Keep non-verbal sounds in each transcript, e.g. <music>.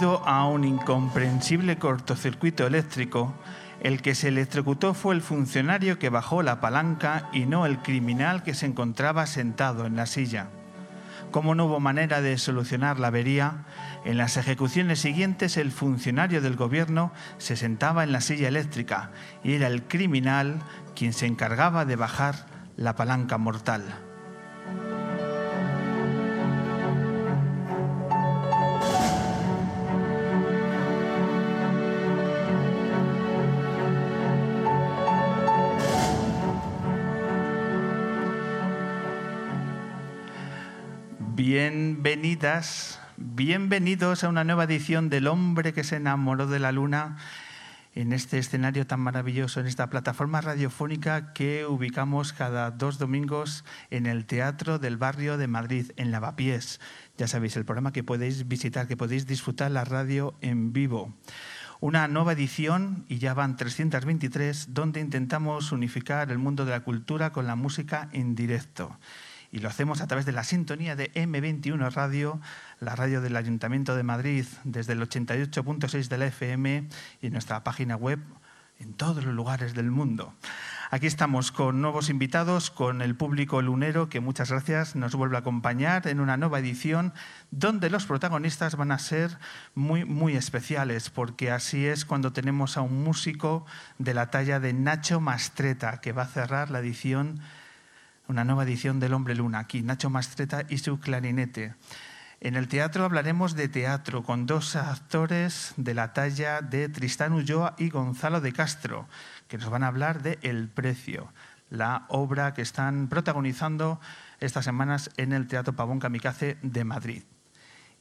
Debido a un incomprensible cortocircuito eléctrico, el que se electrocutó fue el funcionario que bajó la palanca y no el criminal que se encontraba sentado en la silla. Como no hubo manera de solucionar la avería, en las ejecuciones siguientes el funcionario del gobierno se sentaba en la silla eléctrica y era el criminal quien se encargaba de bajar la palanca mortal. Bienvenidas, bienvenidos a una nueva edición del hombre que se enamoró de la luna en este escenario tan maravilloso, en esta plataforma radiofónica que ubicamos cada dos domingos en el Teatro del Barrio de Madrid, en Lavapiés. Ya sabéis, el programa que podéis visitar, que podéis disfrutar la radio en vivo. Una nueva edición, y ya van 323, donde intentamos unificar el mundo de la cultura con la música en directo y lo hacemos a través de la sintonía de M21 Radio, la radio del Ayuntamiento de Madrid, desde el 88.6 de la FM y nuestra página web en todos los lugares del mundo. Aquí estamos con nuevos invitados, con el público lunero que muchas gracias nos vuelve a acompañar en una nueva edición donde los protagonistas van a ser muy, muy especiales, porque así es cuando tenemos a un músico de la talla de Nacho Mastreta, que va a cerrar la edición una nueva edición del Hombre Luna. Aquí Nacho Mastreta y su clarinete. En el teatro hablaremos de teatro con dos actores de la talla de Tristán Ulloa y Gonzalo de Castro, que nos van a hablar de El Precio, la obra que están protagonizando estas semanas en el Teatro Pavón Kamikaze de Madrid.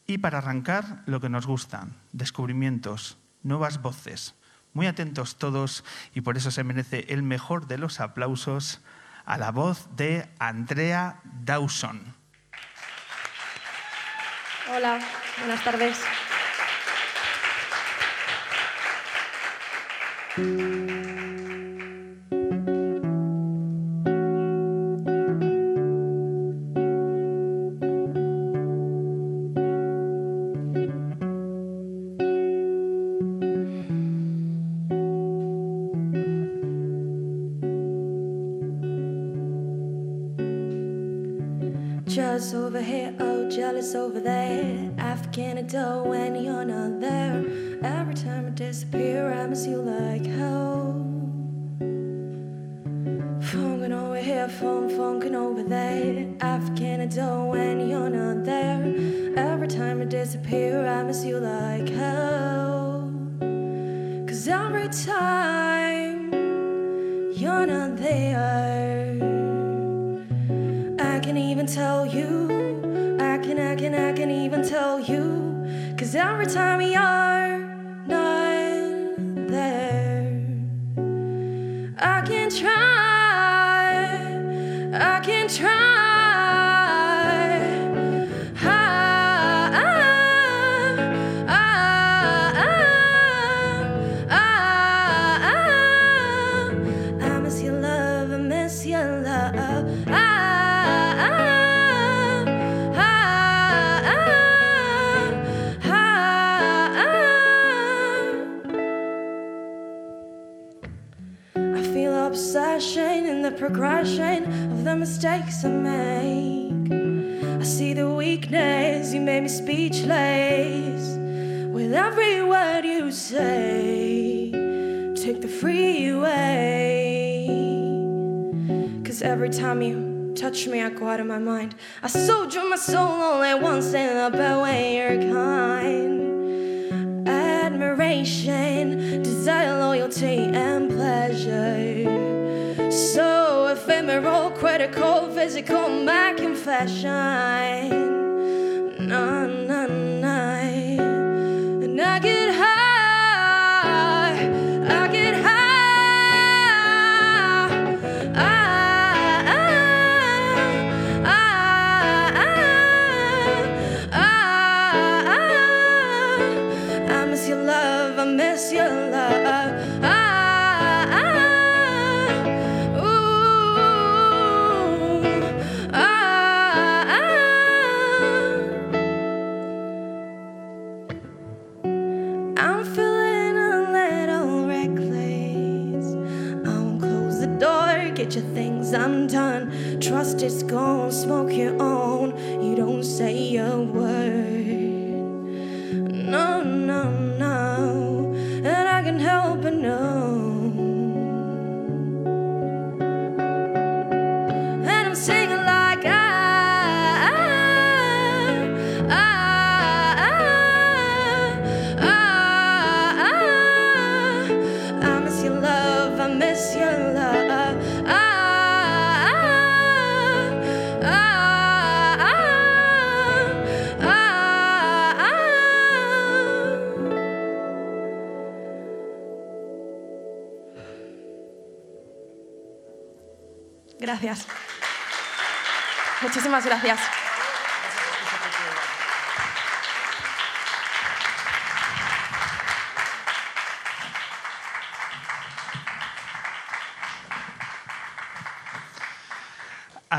Y para arrancar, lo que nos gustan, descubrimientos, nuevas voces. Muy atentos todos y por eso se merece el mejor de los aplausos a la voz de Andrea Dawson. Hola, buenas tardes.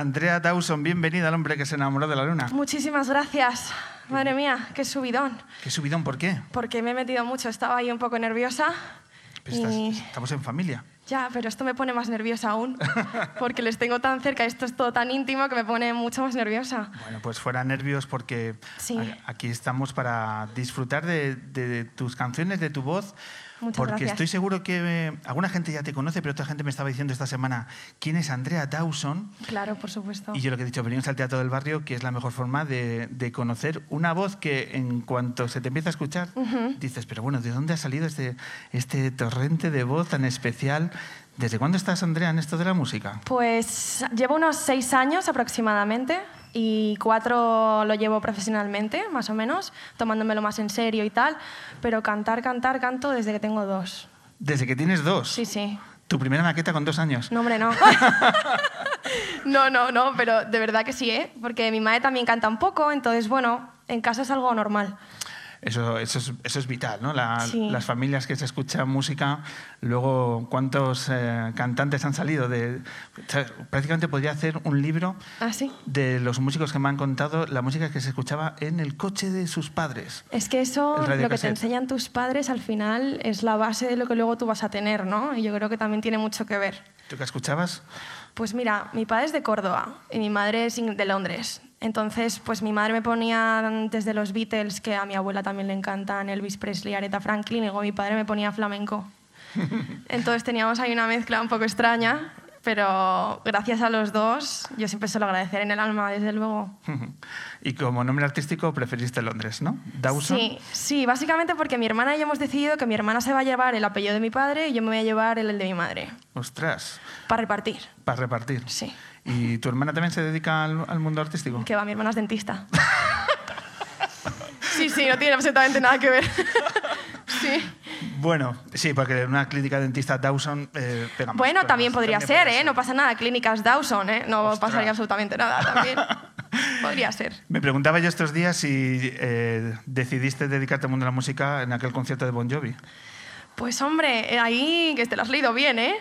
Andrea Dawson, bienvenida al hombre que se enamoró de la luna. Muchísimas gracias. Madre mía, qué subidón. ¿Qué subidón? ¿Por qué? Porque me he metido mucho, estaba ahí un poco nerviosa. Pues estás- estamos en familia. Ya, pero esto me pone más nerviosa aún, <laughs> porque les tengo tan cerca, esto es todo tan íntimo que me pone mucho más nerviosa. Bueno, pues fuera nervios porque Sí. aquí estamos para disfrutar de, de tus canciones, de tu voz. Muchas porque gracias. estoy seguro que eh, alguna gente ya te conoce, pero otra gente me estaba diciendo esta semana quién es Andrea Dawson. Claro, por supuesto. Y yo lo que he dicho, venimos al Teatro del Barrio, que es la mejor forma de, de conocer una voz que en cuanto se te empieza a escuchar, dices, pero bueno, ¿de dónde ha salido este, este torrente de voz tan especial? ¿Desde cuándo estás, Andrea, en esto de la música? Pues llevo unos seis años aproximadamente y cuatro lo llevo profesionalmente, más o menos, tomándomelo más en serio y tal, pero cantar, cantar, canto desde que tengo dos. Desde que tienes dos. Sí, sí. Tu primera maqueta con dos años. No, hombre, no. <laughs> no, no, no, pero de verdad que sí, ¿eh? Porque mi madre también canta un poco, entonces, bueno, en casa es algo normal. Eso, eso, es, eso es vital, ¿no? La- Sí. Las familias que se escuchan música, luego cuántos eh, cantantes han salido de... o sea, prácticamente podría hacer un libro ¿Ah, sí? de los músicos que me han contado la música que se escuchaba en el coche de sus padres. Es que eso, lo que te enseñan tus padres, al final es la base de lo que luego tú vas a tener, ¿no? Y yo creo que también tiene mucho que ver. ¿Tú qué escuchabas? Pues mira, mi padre es de Córdoba y mi madre es de Londres. Entonces, pues mi madre me ponía desde los Beatles, que a mi abuela también le encantan, Elvis Presley, Aretha Franklin, y luego mi padre me ponía flamenco. <laughs> Entonces teníamos ahí una mezcla un poco extraña, pero gracias a los dos, yo siempre se lo agradeceré en el alma, desde luego. <laughs> Y como nombre artístico preferiste Londres, ¿no? Dawson. Sí, sí, básicamente porque mi hermana y yo hemos decidido que mi hermana se va a llevar el apellido de mi padre y yo me voy a llevar el, el de mi madre, Ostras, para repartir. para repartir. Sí. ¿Y tu hermana también se dedica al, al mundo artístico? Que va, mi hermana es dentista. <laughs> Sí, sí, no tiene absolutamente nada que ver. <laughs> Sí. Bueno, sí, porque en una clínica dentista Dawson eh, pega más Bueno, también podría ser, podría ¿eh? No pasa nada. Clínicas Dawson, ¿eh? No Ostras. pasaría absolutamente nada también. <laughs> Podría ser. Me preguntaba yo estos días si eh, decidiste dedicarte al mundo de la música en aquel concierto de Bon Jovi. Pues hombre, ahí que te lo has leído bien, ¿eh?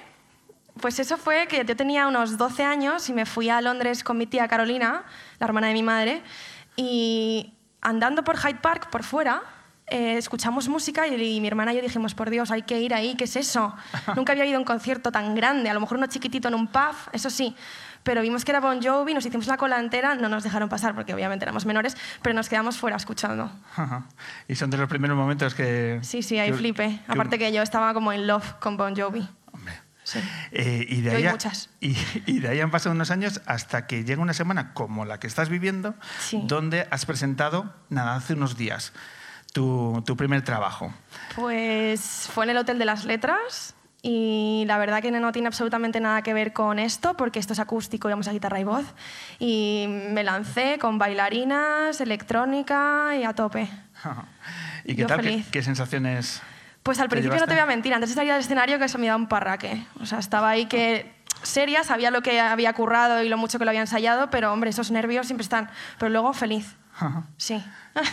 Pues eso fue que yo tenía unos 12 años y me fui a Londres con mi tía Carolina, la hermana de mi madre, y andando por Hyde Park, por fuera, eh, escuchamos música y, y mi hermana y yo dijimos, por Dios, hay que ir ahí, ¿qué es eso? <laughs> Nunca había ido a un concierto tan grande, a lo mejor uno chiquitito en un pub, eso sí, pero vimos que era Bon Jovi, nos hicimos la cola entera, no nos dejaron pasar porque obviamente éramos menores, pero nos quedamos fuera escuchando. Ajá. Y son de los primeros momentos que... Sí, sí, ahí que- flipé. que- Aparte que yo estaba como in love con Bon Jovi. Sí. Eh, y, de ahí muchas. <laughs> y, y de ahí han pasado unos años hasta que llega una semana como la que estás viviendo, Sí. donde has presentado, nada, hace unos días, tu, tu primer trabajo. Pues fue en el Hotel de las Letras y la verdad que no tiene absolutamente nada que ver con esto porque esto es acústico vamos a guitarra y voz. Y me lancé con bailarinas, electrónica y a tope. <laughs> ¿Y qué Yo tal? ¿Qué, feliz. qué sensaciones? Pues al ¿Te principio no te voy a mentir, antes de salir al escenario que se me da un parraque. O sea, estaba ahí que seria, sabía lo que había currado y lo mucho que lo había ensayado, pero hombre, esos nervios siempre están. Pero luego feliz. Sí. <laughs>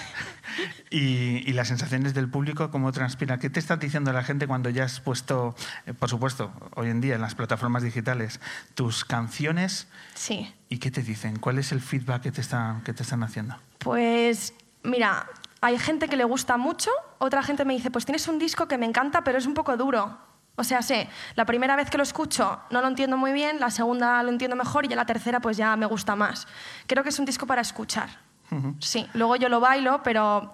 Y, y las sensaciones del público, ¿cómo transpira? ¿Qué te está diciendo la gente cuando ya has puesto, eh, por supuesto, hoy en día en las plataformas digitales, tus canciones? sí. ¿Y qué te dicen? ¿Cuál es el feedback que te, está, que te están haciendo? Pues mira, hay gente que le gusta mucho, otra gente me dice, pues tienes un disco que me encanta, pero es un poco duro. O sea, sé, la primera vez que lo escucho no lo entiendo muy bien, la segunda lo entiendo mejor y ya la tercera pues ya me gusta más. Creo que es un disco para escuchar. Sí, luego yo lo bailo, pero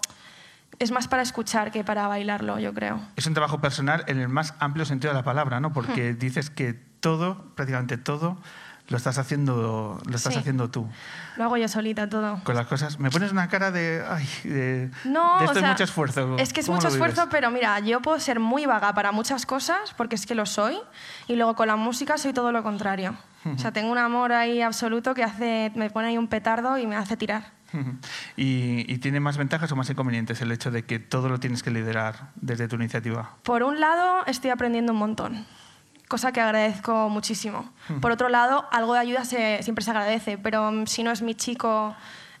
es más para escuchar que para bailarlo, yo creo. Es un trabajo personal en el más amplio sentido de la palabra, ¿no? Hmm. Porque dices que todo, prácticamente todo, lo estás haciendo, lo estás Sí. haciendo tú. Lo hago yo solita todo. Con las cosas. Me pones una cara de. Ay, de, No, de o esto sea, es mucho esfuerzo. Es que es ¿Cómo mucho esfuerzo, pero mira, yo puedo ser muy vaga para muchas cosas, porque es que lo soy, y luego con la música soy todo lo contrario. O sea, tengo un amor ahí absoluto que hace, me pone ahí un petardo y me hace tirar. Ujú. ¿Y, y tiene más ventajas o más inconvenientes el hecho de que todo lo tienes que liderar desde tu iniciativa? Por un lado, estoy aprendiendo un montón, cosa que agradezco muchísimo. Por otro lado, algo de ayuda se- siempre se agradece, pero mm, si no es mi chico,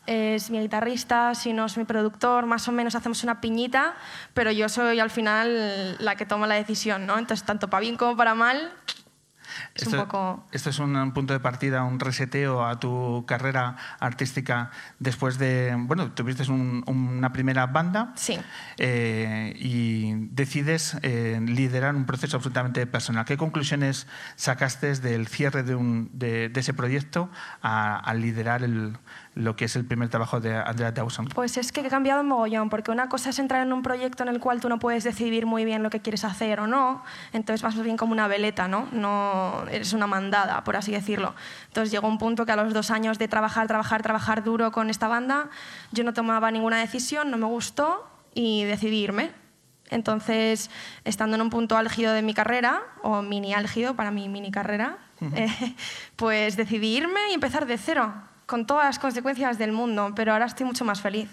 es mi guitarrista, si no es mi productor, más o menos hacemos una piñita, pero yo soy al final la que toma la decisión, ¿no? Entonces, tanto para bien como para mal, es un Esto- poco... Esto es un punto de partida, un reseteo a tu carrera artística después de, bueno, tuviste un- una primera banda Sí. eh, y decides eh, liderar un proceso absolutamente personal. ¿Qué conclusiones sacaste del cierre de, un- de- de ese proyecto a, a liderar el- lo que es el primer trabajo de Andrea Dawson? Pues es que he cambiado un mogollón, porque una cosa es entrar en un proyecto en el cual tú no puedes decidir muy bien lo que quieres hacer o no, entonces vas bien como una veleta, ¿no? No eres una mandada, por así decirlo. Entonces llegó un punto que a los dos años de trabajar, trabajar, trabajar duro con esta banda, yo no tomaba ninguna decisión, no me gustó y decidí irme. Entonces, estando en un punto álgido de mi carrera, o mini álgido para mi mini carrera, <laughs> eh, pues decidí irme y empezar de cero, con todas las consecuencias del mundo, pero ahora estoy mucho más feliz.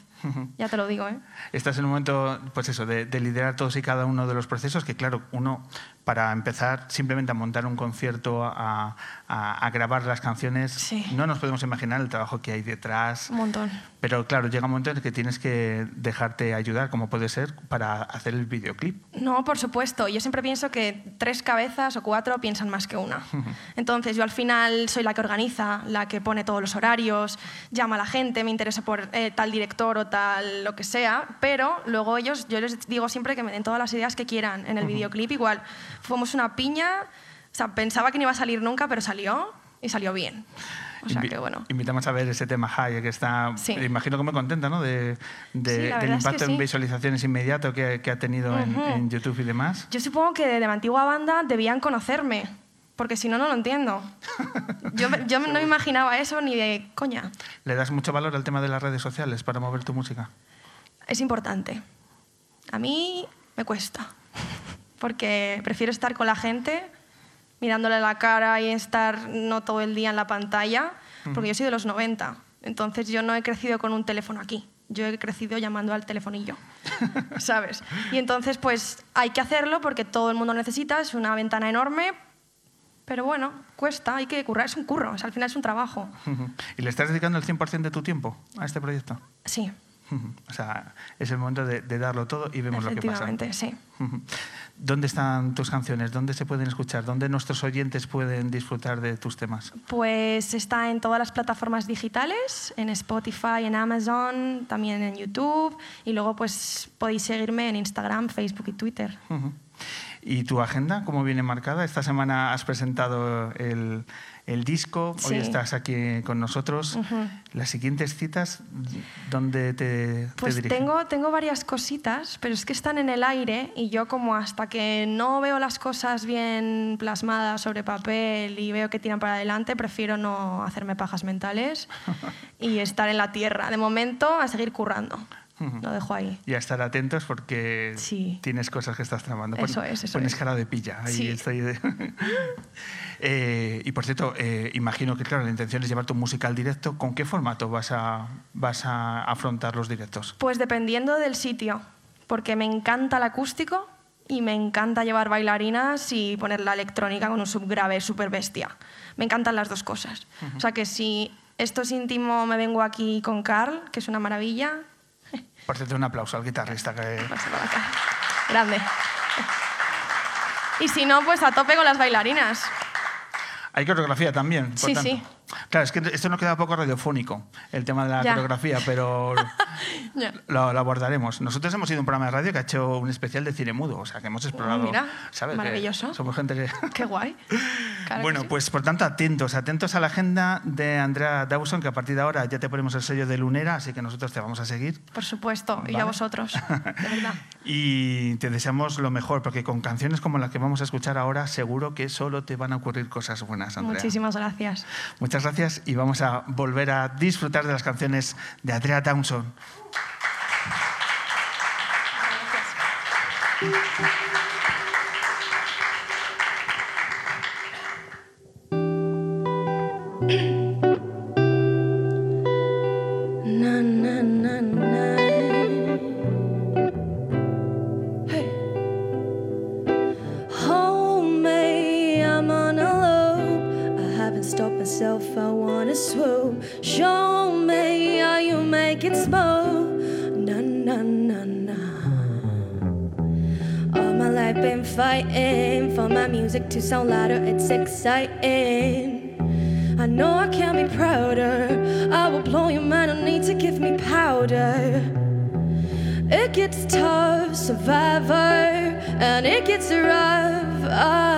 Ya te lo digo, ¿eh? Estás en un momento, pues eso, de, de liderar todos y cada uno de los procesos, que claro, uno, para empezar simplemente a montar un concierto, a, a- a grabar las canciones, Sí. no nos podemos imaginar el trabajo que hay detrás. Un montón. Pero claro, llega un momento en el que tienes que dejarte ayudar, como puede ser, para hacer el videoclip. No, por supuesto. Yo siempre pienso que tres cabezas o cuatro piensan más que una. <laughs> Entonces, yo al final soy la que organiza, la que pone todos los horarios, llama a la gente, me interesa por eh, tal director o tal lo que sea, pero luego ellos, yo les digo siempre que me den todas las ideas que quieran. En el videoclip igual, fuimos una piña, o sea, pensaba que no iba a salir nunca, pero salió y salió bien. O sea Invi- que bueno. Invitamos a ver ese tema High, que está, Sí. imagino que muy contenta, ¿no? De, de- Sí, del verdad es que impacto en sí. visualizaciones inmediato que, que ha tenido en- Ujú. en, YouTube y demás. Yo supongo que de la antigua banda debían conocerme, porque si no, no lo entiendo. Yo, yo no me <laughs> imaginaba eso ni de coña. ¿Le das mucho valor al tema de las redes sociales para mover tu música? Es importante. A mí me cuesta, porque prefiero estar con la gente, mirándole la cara y estar no todo el día en la pantalla, porque yo soy de los 90. Entonces yo no he crecido con un teléfono aquí. Yo he crecido llamando al telefonillo, <laughs> ¿sabes? Y entonces pues hay que hacerlo porque todo el mundo necesita, es una ventana enorme, pero bueno, cuesta, hay que currar, es un curro, o sea, al final es un trabajo. ¿Y le estás dedicando el 100% de tu tiempo a este proyecto? Sí. O sea, es el momento de, de darlo todo y vemos lo que pasa. efectivamente, sí. ¿Dónde están tus canciones? ¿Dónde se pueden escuchar? ¿Dónde nuestros oyentes pueden disfrutar de tus temas? Pues está en todas las plataformas digitales, en Spotify, en Amazon, también en YouTube y luego pues podéis seguirme en Instagram, Facebook y Twitter. ¿Y tu agenda cómo viene marcada? Esta semana has presentado el, el disco, hoy Sí. estás aquí con nosotros. Las siguientes citas, ¿dónde te, te Pues dirigen? tengo, tengo varias cositas, pero es que están en el aire y yo como hasta que no veo las cosas bien plasmadas sobre papel y veo que tiran para adelante, prefiero no hacerme pajas mentales <laughs> y estar en la tierra. De momento, a seguir currando. Lo dejo ahí. Y a estar atentos porque Sí. tienes cosas que estás tramando. Eso es, eso Pones es. cara de pilla. Ahí Sí. estoy de- <laughs> Eh, y por cierto, eh, imagino que claro, la intención es llevar tu música al directo. ¿Con qué formato vas a, vas a afrontar los directos? Pues dependiendo del sitio, porque me encanta el acústico y me encanta llevar bailarinas y poner la electrónica con un subgrave súper bestia. Me encantan las dos cosas. O sea que si esto es íntimo, me vengo aquí con Carl, que es una maravilla. Por cierto, un aplauso al guitarrista. Que... Grande. Y si no, pues a tope con las bailarinas. Hay coreografía también. por Sí, tanto. sí. Claro, es que esto no queda poco radiofónico, el tema de la Ya. coreografía, pero <laughs> lo, lo abordaremos. Nosotros hemos sido un programa de radio que ha hecho un especial de cine mudo, o sea, que hemos explorado. Oh, mira, ¿sabes? Que maravilloso. somos gente que. <laughs> Qué guay. Claro bueno, sí. pues por tanto, atentos, atentos a la agenda de Andrea Dawson, que a partir de ahora ya te ponemos el sello de Lunera, así que nosotros te vamos a seguir. Por supuesto, y a vosotros, <laughs> de verdad. Y te deseamos lo mejor, porque con canciones como la que vamos a escuchar ahora, seguro que solo te van a ocurrir cosas buenas, Andrea. Muchísimas gracias. Muchas gracias y vamos a volver a disfrutar de las canciones de Andrea. Na, music to sound louder, it's exciting. I know I can be prouder. I will blow your mind, no need to give me powder. It gets tough, survivor, and it gets rough. I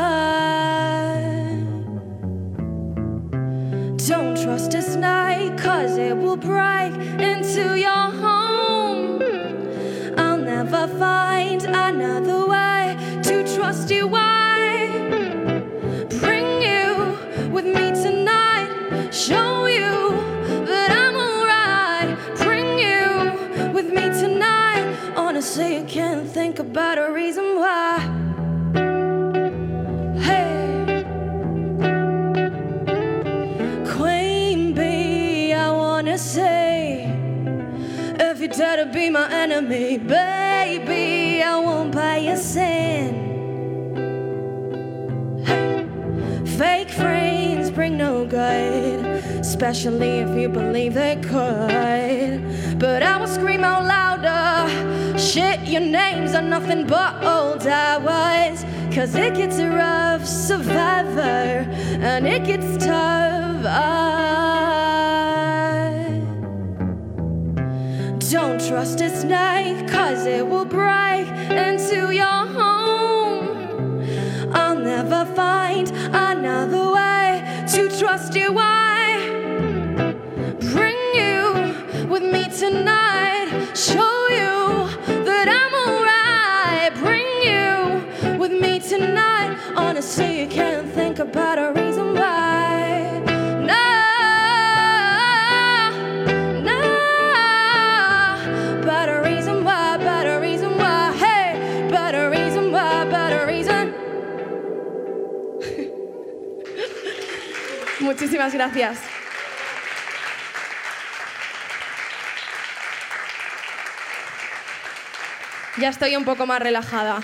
don't trust this night, cause it will break into your home. I'll never find another about a reason why. Hey, Queen Bee, I wanna say. If you dare to be my enemy, baby, I won't buy your sin. Fake friends bring no good, especially if you believe they could. But I will scream out louder. Shit, your names are nothing but old hours. Cause it gets a rough, survivor, and it gets tough. I don't trust a night, cause it will break into your home. I'll never find another way to trust you. I tonight. Show you that I'm alright. Bring you with me tonight. Honestly, you can't think about a reason why. No, no, but a reason why, but a reason why. Hey, but a reason why, but a reason. <laughs> Muchísimas gracias. Ya estoy un poco más relajada.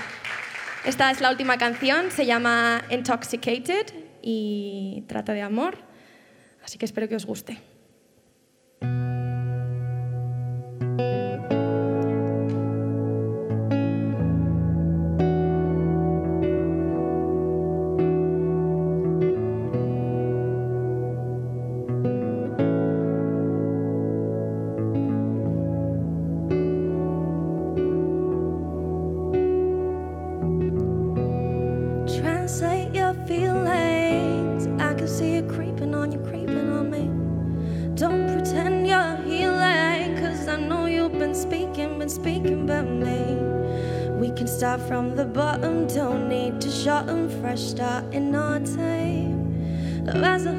Esta es la última canción, se llama Intoxicated y trata de amor, así que espero que os guste. start and fresh start in our time. Love as a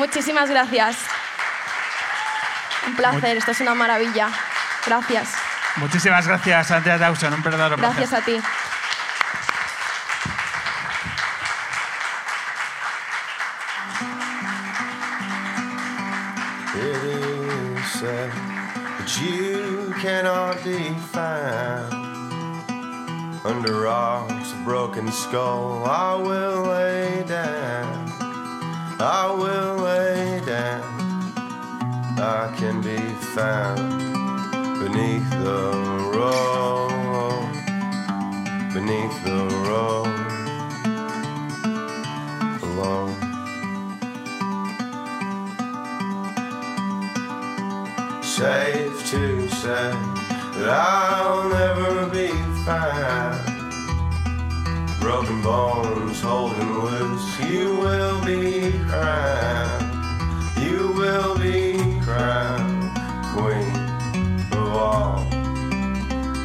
Muchísimas gracias. Un placer, esto es una maravilla. Gracias. Muchísimas gracias, Andrea Dawson, un verdadero placer. Gracias a ti. under broken skull. I will. I'll never be fine. Broken bones holding loose, you will be crying. You will be crying, queen of all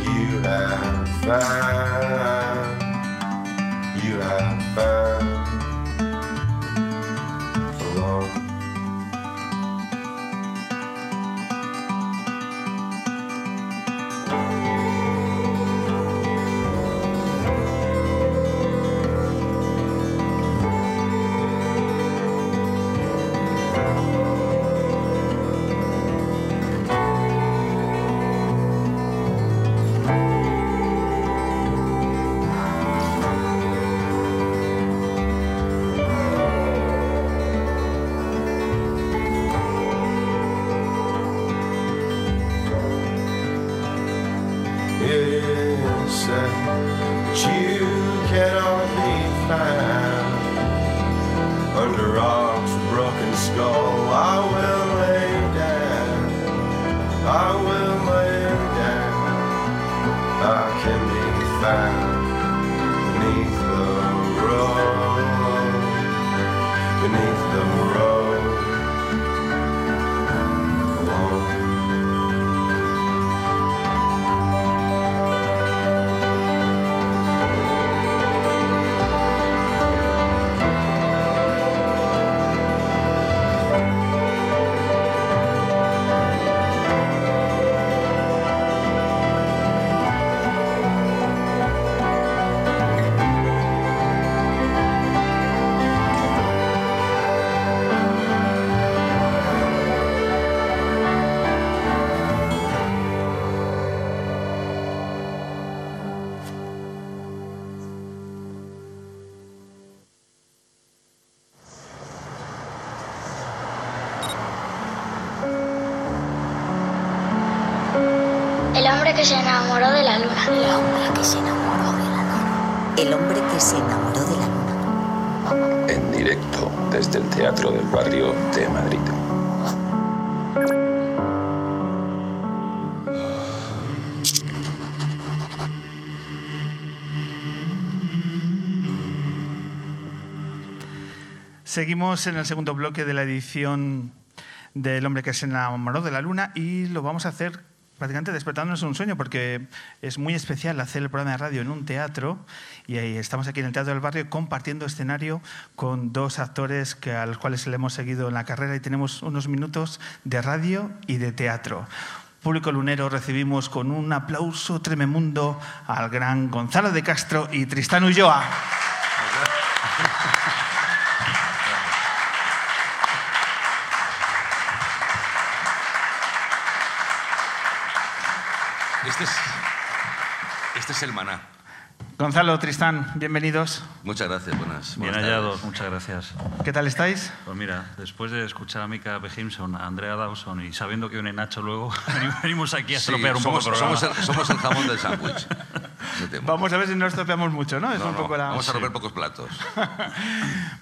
you have found. Hombre que se enamoró de la luna. El hombre que se enamoró de la luna. El hombre que se enamoró de la luna. En directo desde el Teatro del Barrio de Madrid. Seguimos en el segundo bloque de la edición del hombre que se enamoró de la luna y lo vamos a hacer prácticamente despertándonos un sueño porque es muy especial hacer el programa de radio en un teatro y ahí estamos aquí en el Teatro del Barrio compartiendo escenario con dos actores que, a los cuales le hemos seguido en la carrera y tenemos unos minutos de radio y de teatro. Público lunero recibimos con un aplauso trememundo al gran Gonzalo de Castro y Tristán Ulloa. Este es, este es el maná. Gonzalo, Tristán, bienvenidos. Muchas gracias, buenas. Bien buenas hallados, tardes. muchas gracias. ¿Qué tal estáis? Pues mira, después de escuchar a Mika Behimson, a Andrea Dawson y sabiendo que viene Nacho luego, <laughs> venimos aquí a Sí, estropear un somos, poco el programa. somos, el, somos el jamón del sándwich. <laughs> Vamos a ver si no estropeamos mucho, ¿no? Es No, un no, poco la... Vamos a romper pocos platos. <laughs>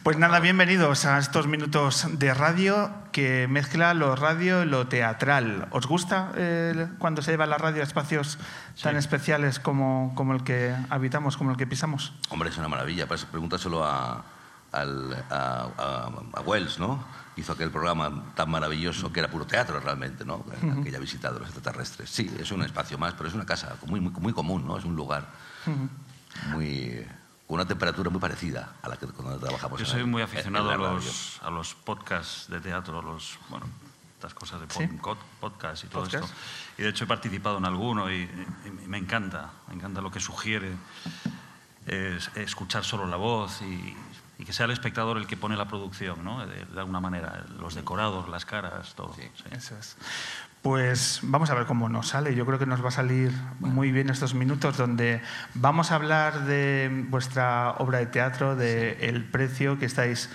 Pues nada, bienvenidos a estos minutos de radio que mezcla lo radio y lo teatral. ¿Os gusta eh, cuando se lleva la radio a espacios tan especiales como, como el que habitamos, como el que pisamos? Hombre, es una maravilla. Pues, pregúntaselo a, al- a, a- a Wells, ¿no? Hizo aquel programa tan maravilloso que era puro teatro realmente, ¿no? Aquella visita de los extraterrestres. Sí, es un espacio más, pero es una casa muy, muy, muy común, ¿no? Es un lugar muy con una temperatura muy parecida a la que cuando trabajamos. Yo en soy la- muy en aficionado a los, a los podcasts de teatro, los, bueno, estas cosas de Sí. pod- podcast y todo Podcast. esto. Y de hecho he participado en alguno y, y me encanta, me encanta lo que sugiere es escuchar solo la voz y, y que sea el espectador el que pone la producción, ¿no? De, de alguna manera, los decorados, las caras, todo. sí. Eso es. Pues vamos a ver cómo nos sale. Yo creo que nos va a salir muy bien estos minutos donde vamos a hablar de vuestra obra de teatro, de El Precio, que estáis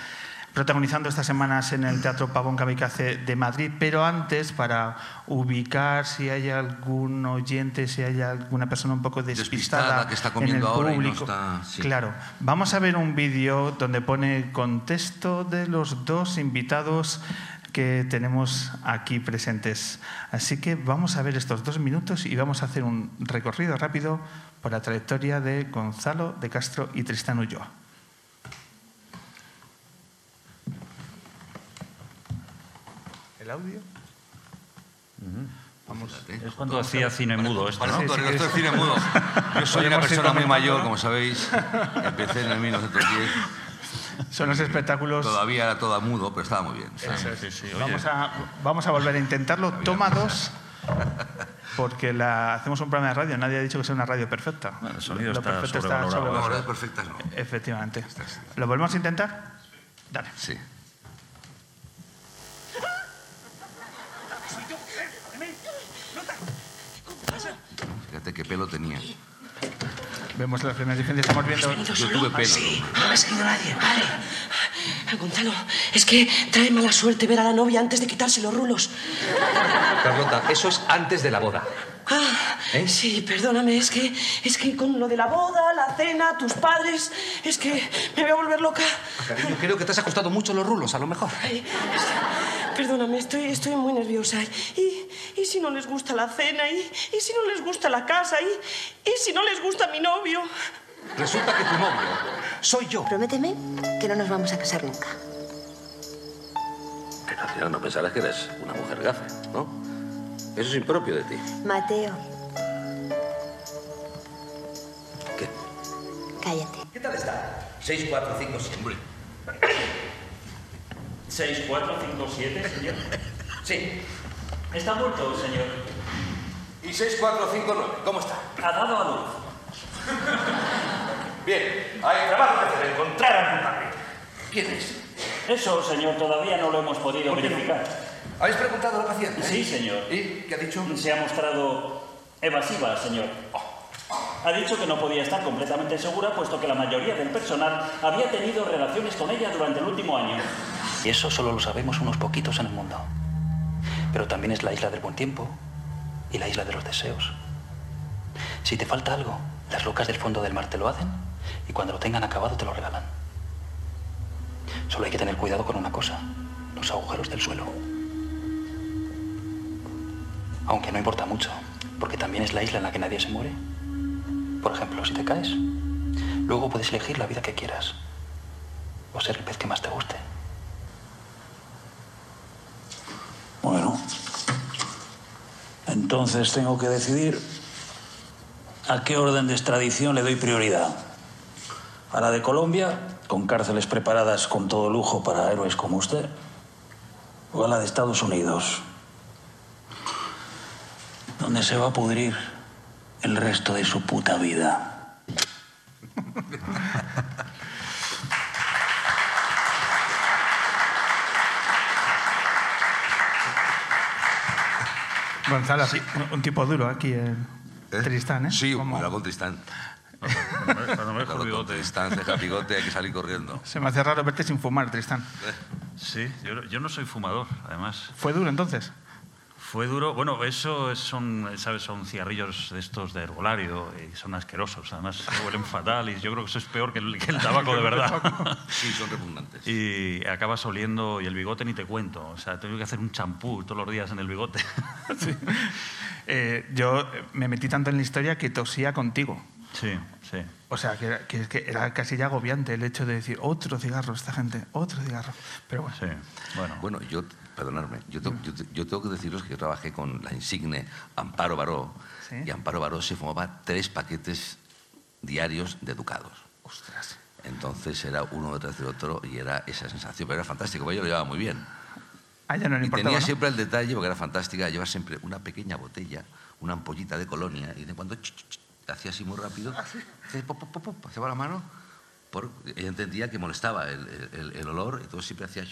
protagonizando estas semanas en el Teatro Pavón Kamikaze de Madrid. Pero antes, para ubicar si hay algún oyente, si hay alguna persona un poco despistada, Despistada, que está en comiendo el ahora y no público. está- sí. Claro, vamos a ver un vídeo donde pone contexto de los dos invitados que tenemos aquí presentes. Así que vamos a ver estos dos minutos y vamos a hacer un recorrido rápido por la trayectoria de Gonzalo de Castro y Tristán Ulloa. ¿El audio? Vamos. Es cuando hacía cine mudo esto, ¿no? esto es cine mudo. Yo soy una persona muy mayor, ¿no? como sabéis. Empecé en el 1910. Son los espectáculos. Todavía era toda mudo, pero estaba muy bien. Sí, sí. Vamos a, vamos a volver a intentarlo. Toma dos, porque la, hacemos un programa de radio. Nadie ha dicho que sea una radio perfecta. Bueno, el sonido Lo está perfecto sobrevalorado. No, sobrevalorado. verdades perfectas no. Efectivamente. ¿Lo volvemos a intentar? Dale. Sí. Qué pelo tenía. Vemos las primeras diferencias. Estamos viendo. Yo tuve pelo. Sí, no me ha seguido nadie. Vale. Gonzalo, es que trae mala suerte ver a la novia antes de quitarse los rulos. Carlota, eso es antes de la boda. Ah, ¿Eh? sí, perdóname, es que, es que con lo de la boda, la cena, tus padres, es que me voy a volver loca. Cariño, creo que te has ajustado mucho los rulos, a lo mejor. Ay, perdóname, estoy, estoy muy nerviosa. ¿Y, ¿Y si no les gusta la cena? ¿Y, ¿Y si no les gusta la casa? ¿Y, ¿Y si no les gusta mi novio? Resulta que tu novio soy yo. Prométeme que no nos vamos a casar nunca. Pero al final no pensarás que eres una mujer gafe, ¿no? Eso es impropio de ti. Mateo, ¿Qué? cállate. ¿Qué tal está? 6, 4, 5, 7. Hombre, 6, 4, 5, 7, señor. Sí. Está muerto, señor. Y 6, 4, 5, 9. ¿Cómo está? Ha dado a luz. Bien. Hay trabajo que hacer. Encontrar al culpable. ¿Quién es? Eso, señor, todavía no lo hemos podido verificar. ¿Habéis preguntado al paciente? Sí, señor. ¿Y qué ha dicho? Se ha mostrado evasiva, señor. Ha dicho que no podía estar completamente segura, puesto que la mayoría del personal había tenido relaciones con ella durante el último año. Y eso solo lo sabemos unos poquitos en el mundo. Pero también es la isla del buen tiempo y la isla de los deseos. Si te falta algo, las locas del fondo del mar te lo hacen y cuando lo tengan acabado te lo regalan. Solo hay que tener cuidado con una cosa, los agujeros del suelo. Aunque no importa mucho, porque también es la isla en la que nadie se muere. Por ejemplo, si te caes, luego puedes elegir la vida que quieras o ser el pez que más te guste. Bueno, entonces tengo que decidir a qué orden de extradición le doy prioridad. A la de Colombia, con cárceles preparadas con todo lujo para héroes como usted, o a la de Estados Unidos, donde se va a pudrir el resto de su puta vida. <laughs> Gonzalo, un- un tipo duro aquí, eh, Tristán, ¿eh? Sí, Como- cuidado con Tristán. Cuidado con Tristán, ceja bigote, hay que salir corriendo. Se me hace raro verte sin fumar, Tristán. Sí, yo, yo no soy fumador, además. ¿Fue duro entonces? Fue duro. Bueno, eso es- son, ¿sabes? Son cigarrillos de estos de herbolario y son asquerosos. Además, huelen fatal y yo creo que eso es peor que el, que el tabaco, de <laughs> verdad. <laughs> Sí, son repugnantes. Y acabas oliendo, y el bigote ni te cuento. O sea, tengo que hacer un champú todos los días en el bigote. <laughs> Eh, yo me metí tanto en la historia que tosía contigo. Sí, sí. O sea, que era, que, que era casi ya agobiante el hecho de decir otro cigarro, esta gente, otro cigarro. Pero bueno. Sí, bueno. Bueno, yo, perdonadme, yo, te- yo te- yo tengo que deciros que yo trabajé con la insigne Amparo Baró Sí. y Amparo Baró se fumaba tres paquetes diarios de educados. Ostras. Entonces era uno detrás del otro y era esa sensación, pero era fantástico, porque yo lo llevaba muy bien. A ella no le Y importaba, tenía ¿no? siempre el detalle, porque era fantástica, llevar siempre una pequeña botella, una ampollita de colonia, y de cuando ch, ch, ch, hacía así muy rápido, pop, hacía la mano, por, ella entendía que molestaba el, el- el olor, entonces siempre hacía...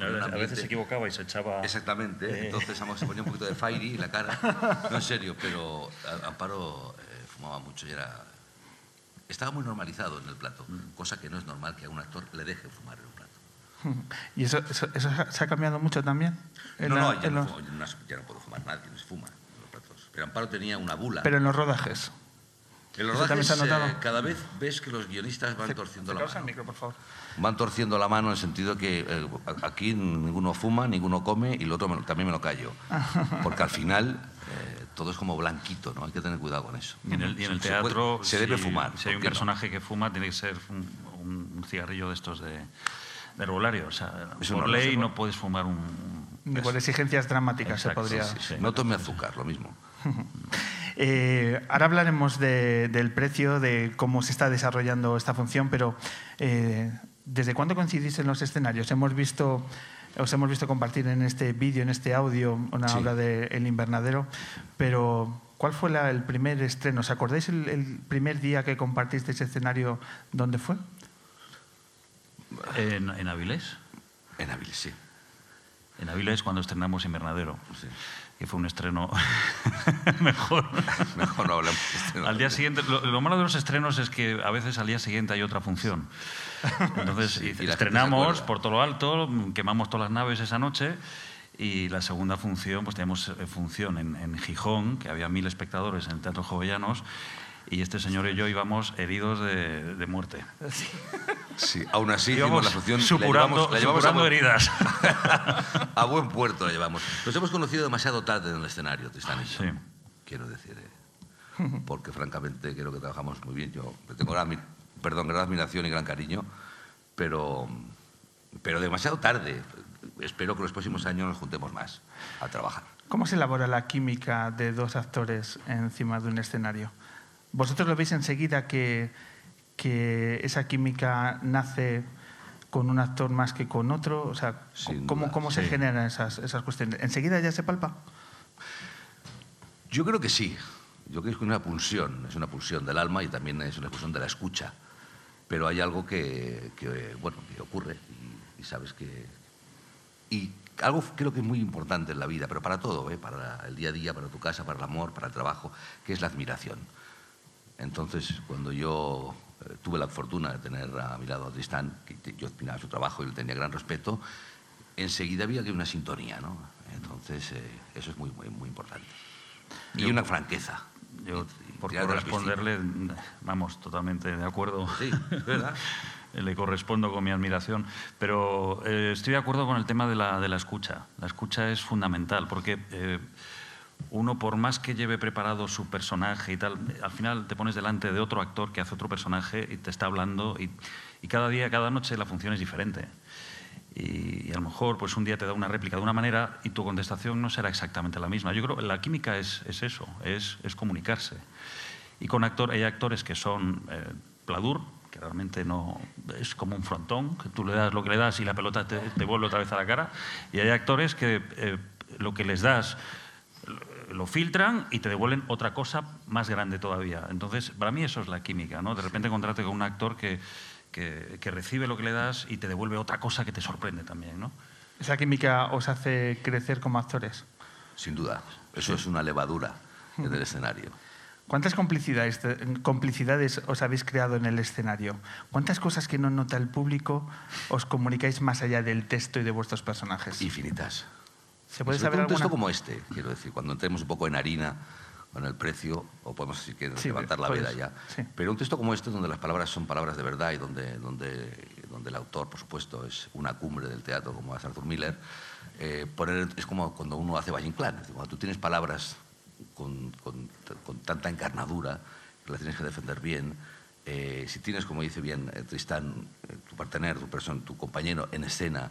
A veces, se equivocaba y se echaba... Exactamente, Eh. entonces se ponía un poquito de fairy en la cara, no en serio, pero Amparo eh, fumaba mucho y era... Estaba muy normalizado en el plato, Mm. cosa que no es normal que a un actor le deje fumar en un plato. <laughs> ¿Y eso, eso, eso se ha cambiado mucho también? No, la- no, ya no, los- fumo, ya no- ya no puedo fumar, nadie no se fuma en los platos. Pero Amparo tenía una bula. Pero en los rodajes. en los se rodajes, eh, cada vez ves que los guionistas van torciendo la Acercaos al mano. micro, por favor. Van torciendo la mano en el sentido que eh, aquí ninguno fuma, ninguno come y el otro me lo- también me lo callo. <laughs> Porque al final eh, todo es como blanquito, ¿no? Hay que tener cuidado con eso. Y en el, y en el Se- se puede- teatro... se debe si- fumar. Si hay un personaje que fuma, tiene que ser un, un- cigarrillo de estos de, de herbolario. O sea, Eso por no, ley puedes fumar un... Ni por exigencias dramáticas Exacto, se podría... sí, sí. No tome azúcar, lo mismo. <laughs> Eh, ahora hablaremos de- del precio, de cómo se está desarrollando esta función, pero eh, ¿desde cuándo coincidís en los escenarios? Hemos visto, os hemos visto compartir en este vídeo, en este audio, una Sí. obra de El Invernadero, pero ¿cuál fue la- el primer estreno? ¿Os acordáis el, el primer día que compartisteis escenario, dónde fue? En, en Avilés. En Avilés, sí. En Avilés cuando estrenamos Invernadero. Sí. Que fue un estreno <laughs> mejor. Mejor no hablamos. Al día siguiente, lo, lo malo de los estrenos es que a veces al día siguiente hay otra función. Entonces Sí, y estrenamos por todo lo alto, quemamos todas las naves esa noche y la segunda función, pues teníamos eh, función en, en Gijón, que había mil espectadores en el Teatro Jovellanos y este señor y yo íbamos heridos de, de muerte. Sí, aún así Íbamos la función. supurando- la llevamos, supurando a buen- <laughs> heridas. a buen puerto la llevamos. Nos hemos conocido demasiado tarde en el escenario, Tristán. Sí. Quiero decir, eh, porque francamente creo que trabajamos muy bien. Yo le tengo gran, perdón, gran admiración y gran cariño, pero, pero demasiado tarde. Espero que los próximos años nos juntemos más a trabajar. ¿Cómo se elabora la química de dos actores encima de un escenario? ¿Vosotros lo veis enseguida que, que esa química nace con un actor más que con otro? O sea, Sin ¿cómo, duda, cómo se generan esas, esas cuestiones? ¿Enseguida ya se palpa? Yo creo que sí. Yo creo que es una pulsión, es una pulsión del alma y también es una pulsión de la escucha. Pero hay algo que, que, bueno, que ocurre y, y sabes que... Y algo creo que es muy importante en la vida, pero para todo, ¿eh? para el día a día, para tu casa, para el amor, para el trabajo, que es la admiración. Entonces, cuando yo eh, tuve la fortuna de tener a mi lado a Tristán, que te- yo admiraba su trabajo y le tenía gran respeto, enseguida había que una sintonía, ¿no? Entonces, eh, eso es muy, muy, muy importante. Y una franqueza. Yo, por corresponderle, vamos, totalmente de acuerdo. Sí, verdad. <laughs> Le correspondo con mi admiración. Pero eh, estoy de acuerdo con el tema de la, de la escucha. La escucha es fundamental porque eh, uno, por más que lleve preparado su personaje y tal, al final te pones delante de otro actor que hace otro personaje y te está hablando y, cada día, cada noche la función es diferente. Y, a lo mejor pues un día te da una réplica de una manera y tu contestación no será exactamente la misma. Yo creo que la química es, es eso, es, comunicarse. Y con actor, hay actores que son eh, pladur, que realmente no es como un frontón, que tú le das lo que le das y la pelota te, te vuelve otra vez a la cara. Y hay actores que eh, lo que les das lo filtran y te devuelven otra cosa más grande todavía. Entonces, para mí eso es la química, ¿no? De repente encontrarte con un actor que, que, que, recibe lo que le das y te devuelve otra cosa que te sorprende también, ¿no? ¿Esa química os hace crecer como actores? Sin duda. Eso sí. es una levadura en el escenario. ¿Cuántas complicidades, complicidades os habéis creado en el escenario? ¿Cuántas cosas que no nota el público os comunicáis más allá del texto y de vuestros personajes? Infinitas. ¿Se puede saber un texto como este, quiero decir, cuando entremos un poco en harina con el precio, o podemos que Sí, levantar la veda ya. sí. Pero un texto como este, donde las palabras son palabras de verdad y donde, donde, donde el autor, por supuesto, es una cumbre del teatro, como es Arthur Miller, eh, poner, es como cuando uno hace Valle Inclán. Cuando tú tienes palabras con, con- con tanta encarnadura, que las tienes que defender bien, eh, si tienes, como dice bien eh, Tristán, eh, tu partener, tu persona, tu compañero en escena,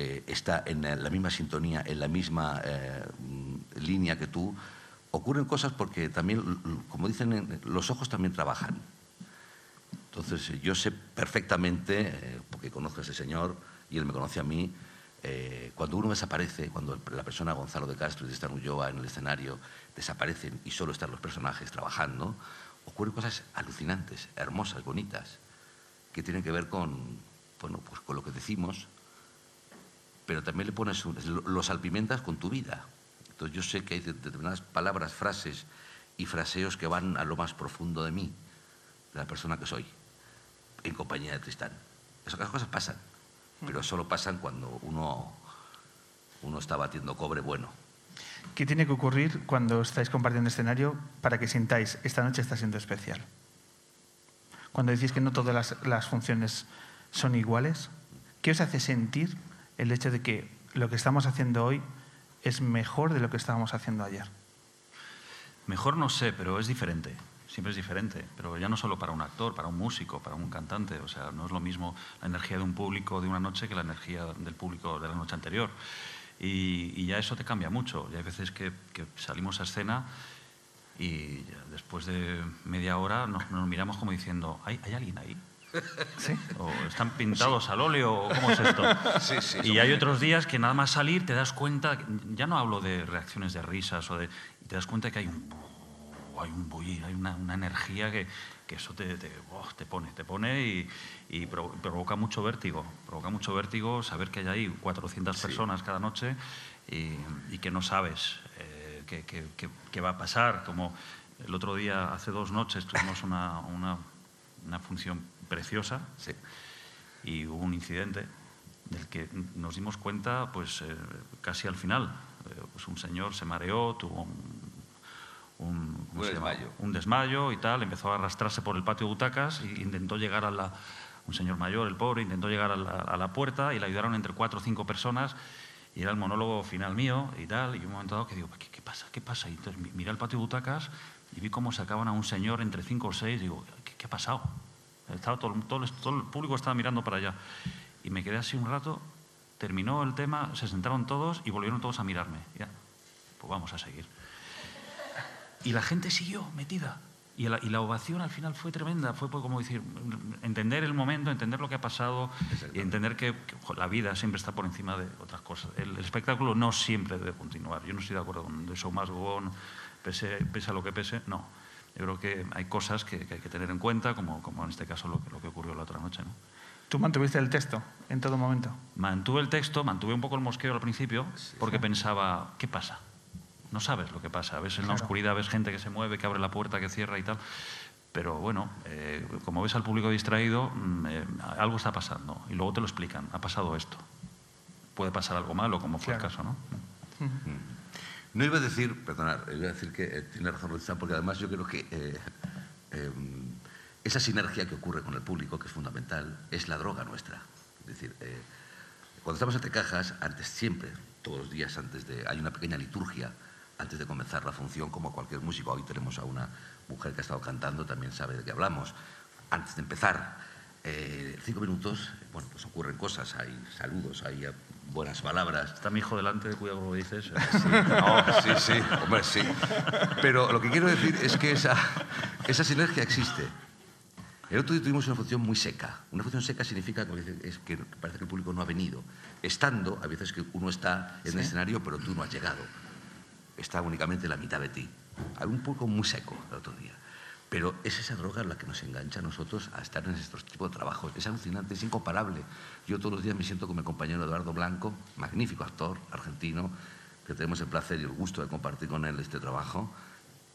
eh, está en la misma sintonía, en la misma eh, línea que tú, ocurren cosas porque también, como dicen, en- los ojos también trabajan. Entonces, eh, yo sé perfectamente, porque conozco a ese señor y él me conoce a mí, cuando uno desaparece, cuando la persona Gonzalo de Castro y Tristan Ulloa en el escenario desaparecen y solo están los personajes trabajando, ocurren cosas alucinantes, hermosas, bonitas, que tienen que ver con, bueno, pues con lo que decimos, pero también le pones un- lo salpimentas con tu vida. Entonces yo sé que hay de- determinadas palabras, frases y fraseos que van a lo más profundo de mí, de la persona que soy, en compañía de Tristán. Esas cosas pasan, pero solo pasan cuando uno, uno está batiendo cobre bueno. ¿Qué tiene que ocurrir cuando estáis compartiendo escenario para que sintáis esta noche está siendo especial? Cuando decís que no todas las funciones son iguales, ¿qué os hace sentir el hecho de que lo que estamos haciendo hoy es mejor de lo que estábamos haciendo ayer? Mejor no sé, pero es diferente. Siempre es diferente. Pero ya no solo para un actor, para un músico, para un cantante. O sea, no es lo mismo la energía de un público de una noche que la energía del público de la noche anterior. Y, ya eso te cambia mucho. Y hay veces que, salimos a escena y después de media hora nos, miramos como diciendo, ¿hay, ¿hay alguien ahí? ¿Sí? ¿O están pintados al óleo? ¿o ¿Cómo es esto? <laughs> Sí, sí, y hay otros días que nada más salir te das cuenta, ya no hablo de reacciones de risas, o de, te das cuenta que hay un, hay un bullir, hay una, una energía que, que eso te, te, oh, te pone, te pone y, y provo- provoca mucho vértigo. Provoca mucho vértigo saber que hay ahí 400 personas cada noche y, y que no sabes eh, qué, qué va a pasar. Como el otro día, hace dos noches, tuvimos una, una, una función preciosa y hubo un incidente del que nos dimos cuenta pues eh, casi al final. Eh, pues un señor se mareó, tuvo un, un, ¿cómo Un se llama? desmayo. un desmayo y tal, empezó a arrastrarse por el patio de butacas e intentó llegar a la... Un señor mayor, el pobre, intentó llegar a la, a la puerta y le ayudaron entre cuatro o cinco personas y era el monólogo final mío y tal, y un momento dado que digo, ¿qué, qué pasa? ¿Qué pasa? Y entonces mi- miré al patio de butacas y vi cómo sacaban a un señor entre cinco o seis, digo, ¿qué, qué ha pasado? Estaba todo, el- todo, todo el público estaba mirando para allá. Y me quedé así un rato, terminó el tema, se sentaron todos y volvieron todos a mirarme. Ya, pues vamos a seguir. Y la gente siguió metida. Y la, y la ovación al final fue tremenda. Fue pues como decir, entender el momento, entender lo que ha pasado y entender que, que, jo, la vida siempre está por encima de otras cosas. El, el espectáculo no siempre debe continuar. Yo no estoy de acuerdo con The Show Must Go On, pese, pese a lo que pese. No. Yo creo que hay cosas que, que hay que tener en cuenta, como, como en este caso lo, que- lo que ocurrió la otra noche. ¿no? ¿Tú mantuviste el texto en todo momento? Mantuve el texto, mantuve un poco el mosqueo al principio, porque pensaba, ¿qué pasa? No sabes lo que pasa. Ves en la Claro. oscuridad, ves gente que se mueve, que abre la puerta, que cierra y tal. Pero bueno, eh, como ves al público distraído, mm, eh, algo está pasando. Y luego te lo explican. Ha pasado esto. Puede pasar algo malo, como fue Claro. el caso, ¿no? No iba a decir, perdonad, iba a decir que eh, tiene razón Roldán, porque además yo creo que eh, eh, esa sinergia que ocurre con el público, que es fundamental, es la droga nuestra. Es decir, cuando estamos ante cajas, antes siempre, todos los días antes de... Hay una pequeña liturgia antes de comenzar la función, como cualquier músico. Hoy tenemos a una mujer que ha estado cantando, también sabe de qué hablamos. Antes de empezar, cinco minutos, bueno, pues ocurren cosas, hay saludos, hay buenas palabras. Está mi hijo delante, cuidado con lo que dices. Sí, no, sí, sí, hombre, sí. Pero lo que quiero decir es que esa, esa sinergia existe. El otro día tuvimos una función muy seca. Una función seca significa como es que parece que el público no ha venido. Estando, a veces que uno está en el Sí. escenario, pero tú no has llegado. Está únicamente la mitad de ti. Hay un público muy seco el otro día. Pero es esa droga la que nos engancha a nosotros a estar en estos tipos de trabajos. Es alucinante, es incomparable. Yo todos los días me siento con mi compañero Eduardo Blanco, magnífico actor argentino, que tenemos el placer y el gusto de compartir con él este trabajo,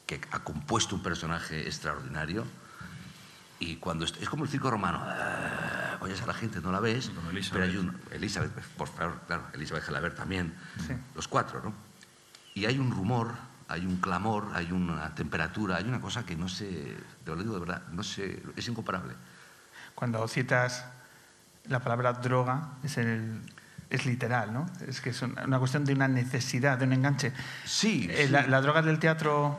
que ha compuesto un personaje extraordinario. Y cuando es como el circo romano, ah, oyes a la gente, no la ves, pero hay un Elizabeth, por favor, claro, Elizabeth Gelaber también, Sí. los cuatro, ¿no? Y hay un rumor, hay un clamor, hay una temperatura, hay una cosa que no sé, te lo digo de verdad, no sé, es incomparable. Cuando citas la palabra droga, es, el, es literal, ¿no? Es que es una cuestión de una necesidad, de un enganche. Sí, Eh, sí. La, la droga del teatro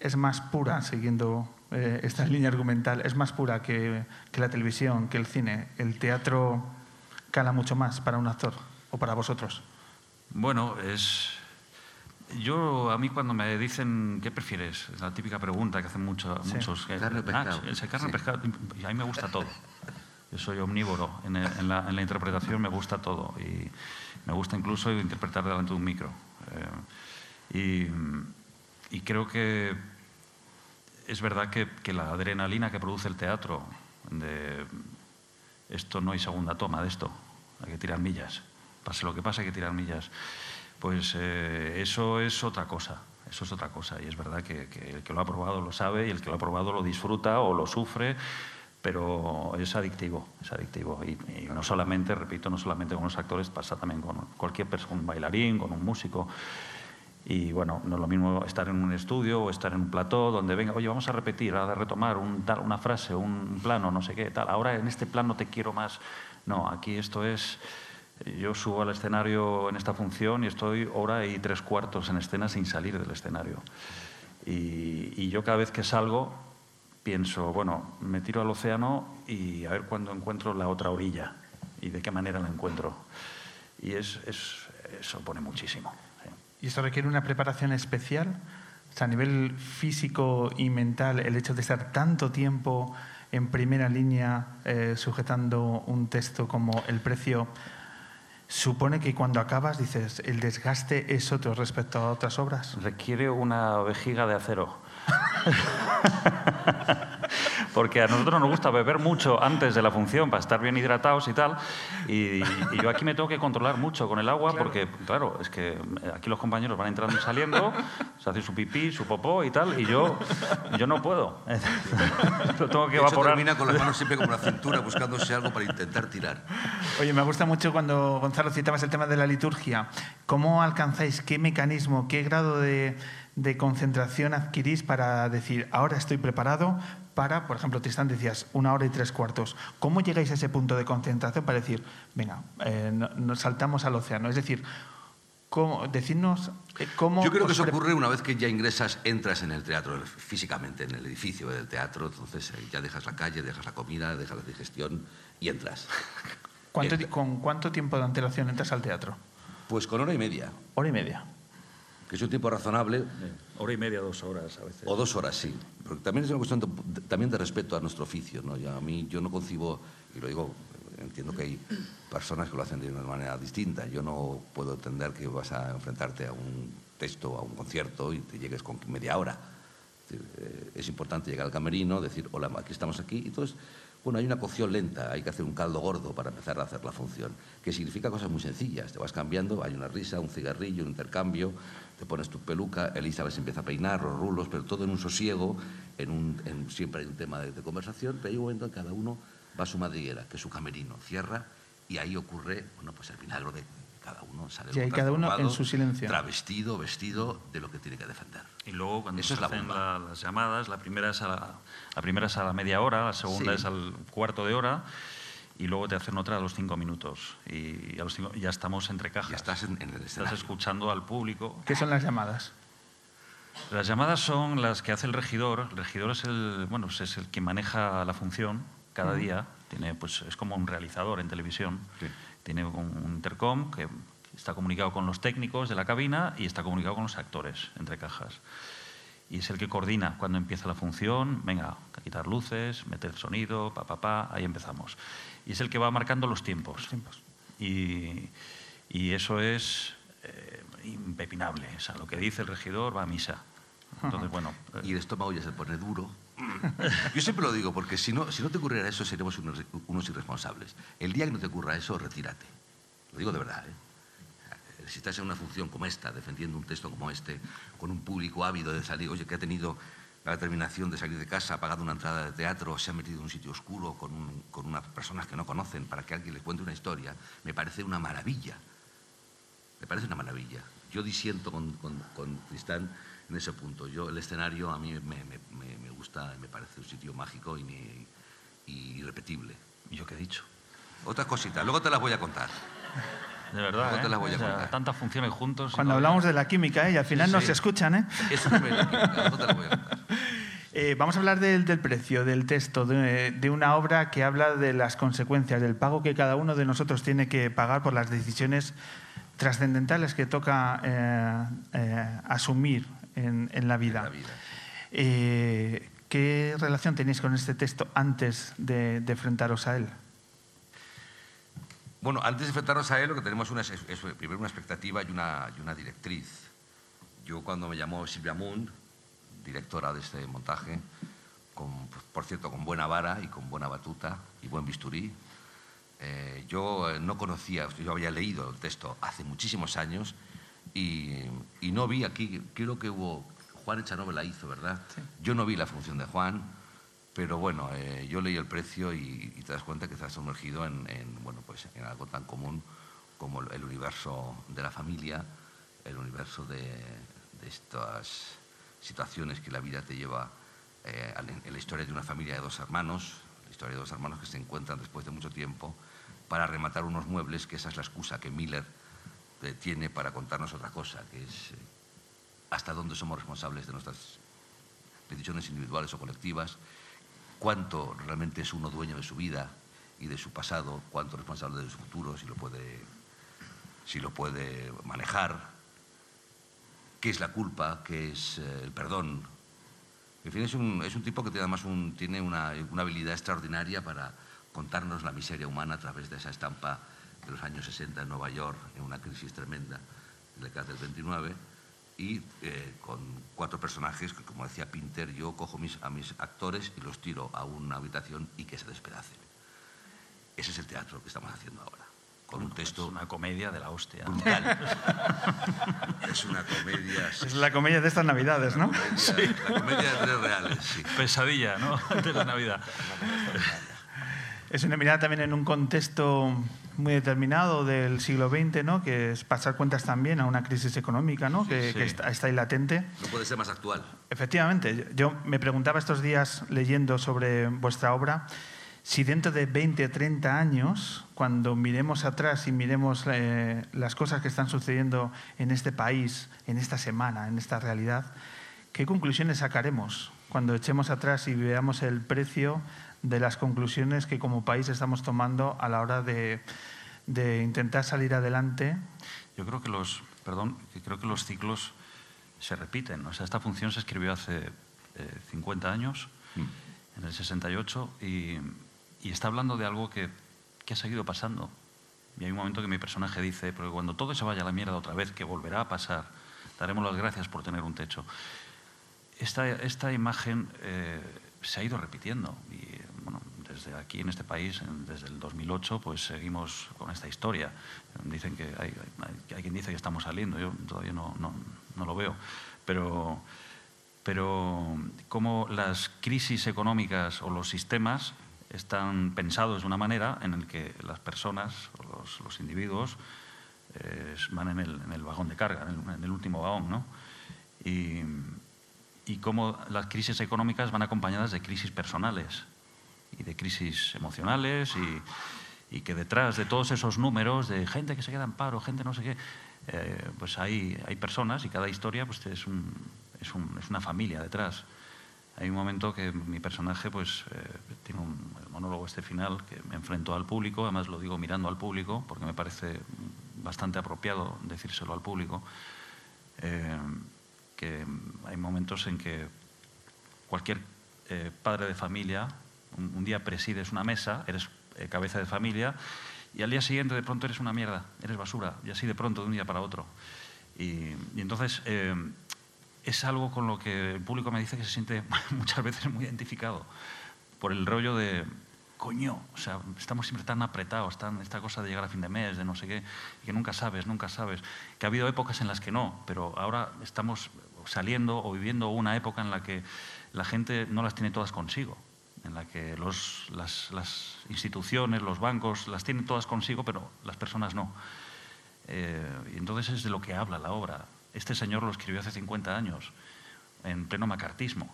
es más pura, siguiendo eh, esta <laughs> línea argumental, es más pura que, que la televisión, que el cine. El teatro cala mucho más para un actor o para vosotros. Bueno, es. Yo, a mí, cuando me dicen, ¿qué prefieres? Es la típica pregunta que hacen mucho- Sí. muchos. Carne o Ah, pescado. sí, carne Sí. pescado. Y a mí me gusta todo. Yo soy omnívoro. En, la, interpretación me gusta todo. Y me gusta incluso interpretar delante de un micro. Eh, y, creo que es verdad que, que la adrenalina que produce el teatro, de esto no hay segunda toma de esto, hay que tirar millas, pase lo que pase hay que tirar millas, pues eh, eso es otra cosa, eso es otra cosa y es verdad que, que el que lo ha probado lo sabe y el que lo ha probado lo disfruta o lo sufre, pero es adictivo, es adictivo y, y no solamente, repito, no solamente con los actores, pasa también con cualquier persona, un bailarín, con un músico. Y bueno, no es lo mismo estar en un estudio o estar en un plató donde venga, oye, vamos a repetir, a retomar un, tal, una frase, un plano, no sé qué, tal. Ahora en este plano te quiero más. No, aquí esto es. Yo subo al escenario en esta función y estoy hora y tres cuartos en escena sin salir del escenario. Y, y yo cada vez que salgo pienso, bueno, me tiro al océano y a ver cuándo encuentro la otra orilla y de qué manera la encuentro. Y es, es, eso pone muchísimo. sí. ¿Y esto requiere una preparación especial? O sea, a nivel físico y mental, el hecho de estar tanto tiempo en primera línea eh, sujetando un texto como El precio, supone que cuando acabas dices, el desgaste es otro respecto a otras obras. Requiere una vejiga de acero. <laughs> Porque a nosotros nos gusta beber mucho antes de la función para estar bien hidratados y tal. Y, y yo aquí me tengo que controlar mucho con el agua porque, claro, es que aquí los compañeros van entrando y saliendo, se hacen su pipí, su popó y tal, y yo, yo no puedo. <laughs> Lo tengo que De hecho, evaporar. termina con las manos siempre como la cintura buscándose algo para intentar tirar. Oye, me gusta mucho cuando, Gonzalo, citabas el tema de la liturgia. ¿Cómo alcanzáis, qué mecanismo, qué grado de, de concentración adquirís para decir, ahora estoy preparado para, por ejemplo, Tristán decías, una hora y tres cuartos. ¿Cómo llegáis a ese punto de concentración para decir, venga, eh, no- nos saltamos al océano? Es decir, ¿cómo, decidnos eh, cómo... Yo creo que eso ocurre una vez que ya ingresas, entras en el teatro, físicamente, en el edificio del teatro, entonces eh, ya dejas la calle, dejas la comida, dejas la digestión y entras. <laughs> ¿Cuánto, Entra. ¿Con cuánto tiempo de antelación entras al teatro? Pues con hora y media, Hora y media. Que es un tiempo razonable, Hora y media, dos horas a veces. o dos horas, sí. Porque también es una cuestión de, también de respeto a nuestro oficio. ¿no? Ya a mí, yo no concibo, y lo digo, entiendo que hay personas que lo hacen de una manera distinta. Yo no puedo entender que vas a enfrentarte a un texto, a un concierto y te llegues con media hora. Es, eh, importante llegar al camerino, decir, hola, aquí estamos aquí. Y entonces, bueno, hay una cocción lenta, hay que hacer un caldo gordo para empezar a hacer la función, que significa cosas muy sencillas. Te vas cambiando, hay una risa, un cigarrillo, un intercambio, te pones tu peluca, Elizabeth se empieza a peinar, los rulos, pero todo en un sosiego, en un, en- siempre hay un tema de, conversación, pero hay un momento en que cada uno va a su madriguera, que es su camerino, cierra y ahí ocurre, bueno, pues el milagro de cada uno sale Y ahí cada uno en su silencio. Travestido, vestido de lo que tiene que defender. Y luego cuando Eso se es la hacen la- las llamadas, la primera, es a la, la primera es a la media hora, la segunda Sí. es al cuarto de hora y luego te hacen otra a los cinco minutos. Y a los cinco- ya estamos entre cajas. Ya estás en, en el Estás escuchando al público. ¿Qué son las llamadas? Las llamadas son las que hace el regidor. El regidor es el, bueno, pues es el que maneja la función cada día. Tiene, pues, es como un realizador en televisión. Tiene un, intercom que está comunicado con los técnicos de la cabina y está comunicado con los actores entre cajas. Y es el que coordina cuando empieza la función. Venga, a quitar luces, meter sonido, pa, pa, pa, ahí empezamos. Y es el que va marcando los tiempos. Y, y eso es eh, impepinable. O sea, lo que dice el regidor va a misa. Entonces, <laughs> bueno, eh, Y el estómago ya se pone duro. Yo siempre lo digo, porque si no, si no te ocurriera eso, seremos unos, irresponsables. El día que no te ocurra eso, retírate. Lo digo de verdad. ¿eh? Si estás en una función como esta, defendiendo un texto como este, con un público ávido de salir, oye, que ha tenido la determinación de salir de casa, ha pagado una entrada de teatro, se ha metido en un sitio oscuro con, un- con unas personas que no conocen para que alguien les cuente una historia, me parece una maravilla. Me parece una maravilla. Yo disiento con, con, con Tristán en ese punto. Yo, el escenario a mí me, me- me- me gusta, me parece un sitio mágico y, ni- y irrepetible. ¿Y yo qué he dicho? Otras cositas, luego te las voy a contar. de verdad, Luego te ¿eh? las voy a O sea, contar. tantas funciones juntos. Cuando no- hablamos de la química, ¿eh? y al final Sí, no sí. se escuchan, ¿eh? Eso me lo quita, luego te las voy a contar. <laughs> Eh, vamos a hablar del, del precio, del texto, de, de una obra que habla de las consecuencias, del pago que cada uno de nosotros tiene que pagar por las decisiones trascendentales que toca eh, eh, asumir en, en la vida. Eh, ¿Qué relación tenéis con este texto antes de, de enfrentaros a él? Bueno, antes de enfrentarnos a él, lo que tenemos una, es, es primero una expectativa y una, y una directriz. Yo cuando me llamó Silvia Moon, directora de este montaje, con, por cierto, con buena vara y con buena batuta y buen bisturí, eh, yo eh, no conocía, yo había leído el texto hace muchísimos años y, y no vi aquí, creo que hubo, Juan Echanove la hizo, ¿verdad? Yo no vi la función de Juan, pero bueno, eh, yo leí el precio y, y te das cuenta que estás sumergido en, en, bueno, pues en algo tan común como el- universo de la familia, el universo de, de estas situaciones que la vida te lleva eh, a la historia de una familia de dos hermanos, la historia de dos hermanos que se encuentran después de mucho tiempo para rematar unos muebles, que esa es la excusa que Miller eh, tiene para contarnos otra cosa, que es eh, hasta dónde somos responsables de nuestras decisiones individuales o colectivas, cuánto realmente es uno dueño de su vida y de su pasado, cuánto responsable de su futuro, si lo puede, si lo puede manejar, qué es la culpa, qué es eh, el perdón. En fin, es un, es un tipo que tiene además un- tiene una, una habilidad extraordinaria para contarnos la miseria humana a través de esa estampa de los años 60 en Nueva York, en una crisis tremenda, en la década del 29, y eh, con cuatro personajes que, como decía Pinter, yo cojo mis, a mis actores y los tiro a una habitación y que se despedacen. Ese es el teatro que estamos haciendo ahora, con un texto... Es una comedia de la hostia. Brutal. <laughs> es una comedia... Es la comedia de estas navidades, ¿no? comedia- La comedia de tres reales, sí. Pesadilla, ¿no? De la Navidad. Es una mirada también en un contexto muy determinado del siglo XX, ¿no? que es pasar cuentas también a una crisis económica ¿no? que, sí. que está, está ahí latente. No puede ser más actual. Efectivamente, yo me preguntaba estos días leyendo sobre vuestra obra si dentro de 20 o 30 años, cuando miremos atrás y miremos eh, las cosas que están sucediendo en este país, en esta semana, en esta realidad, ¿qué conclusiones sacaremos cuando echemos atrás y veamos el precio de las conclusiones que como país estamos tomando a la hora de, de intentar salir adelante? Yo creo que los, perdón, creo que los ciclos se repiten. O sea, esta función se escribió hace eh, 50 años, en el 68, y, y está hablando de algo que, que ha seguido pasando. Y hay un momento que mi personaje dice, porque cuando todo se vaya a la mierda otra vez, que volverá a pasar, daremos las gracias por tener un techo. Esta, esta imagen eh, se ha ido repitiendo y desde aquí en este país, desde el 2008, pues seguimos con esta historia. Dicen que hay, quien dice que estamos saliendo, yo todavía no, no- lo veo, pero, pero como las crisis económicas o los sistemas están pensados de una manera en el que las personas o los, individuos eh, van en el, en el vagón de carga, en el, en el último vagón, ¿no? Y, y cómo las crisis económicas van acompañadas de crisis personales y de crisis emocionales y, y que detrás de todos esos números de gente que se queda en paro, gente no sé qué, eh, pues hay, hay personas y cada historia pues es, un, es, un, es una familia detrás. Hay un momento que mi personaje pues eh, tiene un monólogo este final que me enfrentó al público, además lo digo mirando al público porque me parece bastante apropiado decírselo al público, eh, que hay momentos en que cualquier eh, padre de familia un, día presides una mesa, eres eh, cabeza de familia y al día siguiente de pronto eres una mierda, eres basura y así de pronto de un día para otro. Y, entonces eh, es algo con lo que el público me dice que se siente <laughs> muchas veces muy identificado por el rollo de, coño, o sea, estamos siempre tan apretados, tan esta cosa de llegar a fin de mes, de no sé qué, que nunca sabes, nunca sabes. Que ha habido épocas en las que no, pero ahora estamos saliendo o viviendo una época en la que la gente no las tiene todas consigo, en la que los, las, las, instituciones, los bancos las tienen todas consigo, pero las personas no. Eh, y entonces es de lo que habla la obra. Este señor lo escribió hace 50 años, en pleno macartismo.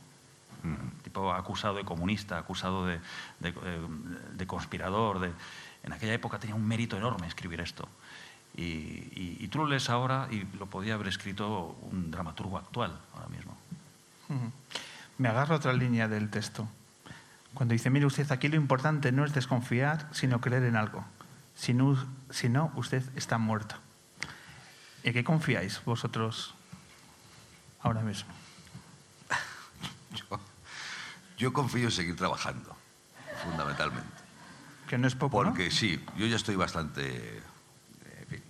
Mm. tipo acusado de comunista, acusado de, de, eh, de conspirador. De... En aquella época tenía un mérito enorme escribir esto. Y, y, y, tú lo lees ahora y lo podía haber escrito un dramaturgo actual ahora mismo. Me agarro a otra línea del texto. Cuando dice, mire usted, aquí lo importante no es desconfiar, sino creer en algo. Si no, si no usted está muerto. ¿En qué confiáis vosotros ahora mismo? <laughs> Yo, yo confío en seguir trabajando, fundamentalmente. Que no es poco, Porque ¿no? sí, yo ya estoy bastante... En fin,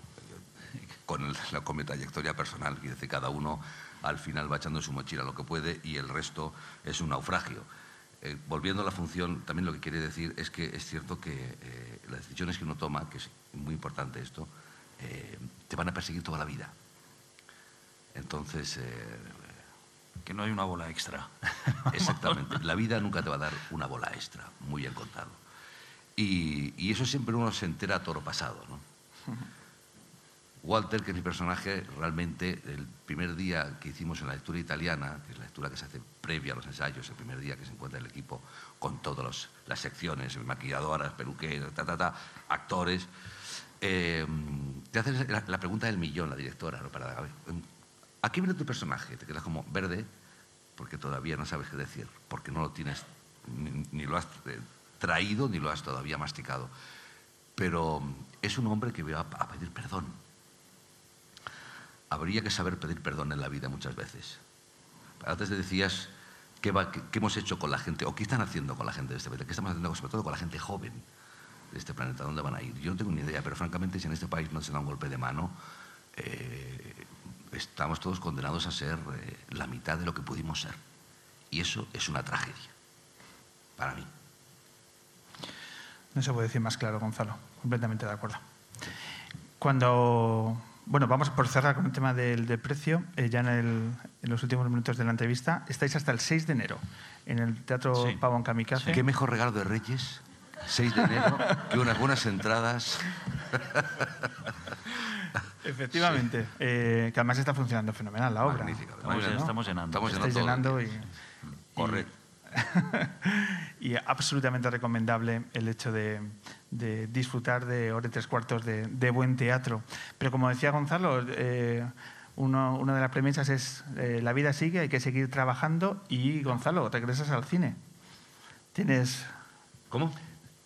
con, el, con mi trayectoria personal, y decir, cada uno al final va echando su mochila lo que puede y el resto es un naufragio. Eh, volviendo a la función, también lo que quiere decir es que es cierto que eh, las decisiones que uno toma, que es muy importante esto, eh, te van a perseguir toda la vida. Entonces, que no hay una bola extra. <laughs> Exactamente. La vida nunca te va a dar una bola extra, muy bien contado. Y, y eso siempre uno se entera a toro pasado, ¿no? Walter, que es mi personaje, realmente el primer día que hicimos en la lectura italiana, que es la lectura que se hace previa a los ensayos, el primer día que se encuentra el equipo con todas las secciones, maquilladoras, peluqueras, ta, ta, ta, actores, eh, te haces la, pregunta del millón, la directora, ¿no? Para, a, ver, ¿a qué viene tu personaje? Te quedas como verde, porque todavía no sabes qué decir, porque no lo tienes, ni, ni lo has traído, ni lo has todavía masticado. Pero es un hombre que va a pedir perdón habría que saber pedir perdón en la vida muchas veces. Antes te decías qué, hemos hecho con la gente, o qué están haciendo con la gente de este planeta, qué estamos haciendo sobre todo con la gente joven de este planeta, dónde van a ir. Yo no tengo ni idea, pero francamente si en este país no se da un golpe de mano, eh, estamos todos condenados a ser eh, la mitad de lo que pudimos ser. Y eso es una tragedia, para mí. No se puede decir más claro, Gonzalo. Completamente de acuerdo. Cuando bueno, vamos por cerrar con el tema del, del precio. Eh, ya en, el, en, los últimos minutos de la entrevista, estáis hasta el 6 de enero en el Teatro sí. Pavón Kamikaze. Sí. ¿Qué mejor regalo de Reyes? 6 de enero, que unas buenas entradas. <laughs> Efectivamente, sí. eh, que además está funcionando fenomenal la obra. Magnífica. Estamos, ¿no? estamos llenando. Estamos Estáis llenando y, Correcto. <laughs> y absolutamente recomendable el hecho de, de disfrutar de hora y tres cuartos de, de, buen teatro. Pero como decía Gonzalo, eh, uno, una de las premisas es eh, la vida sigue, hay que seguir trabajando y Gonzalo, regresas al cine. Tienes... ¿Cómo?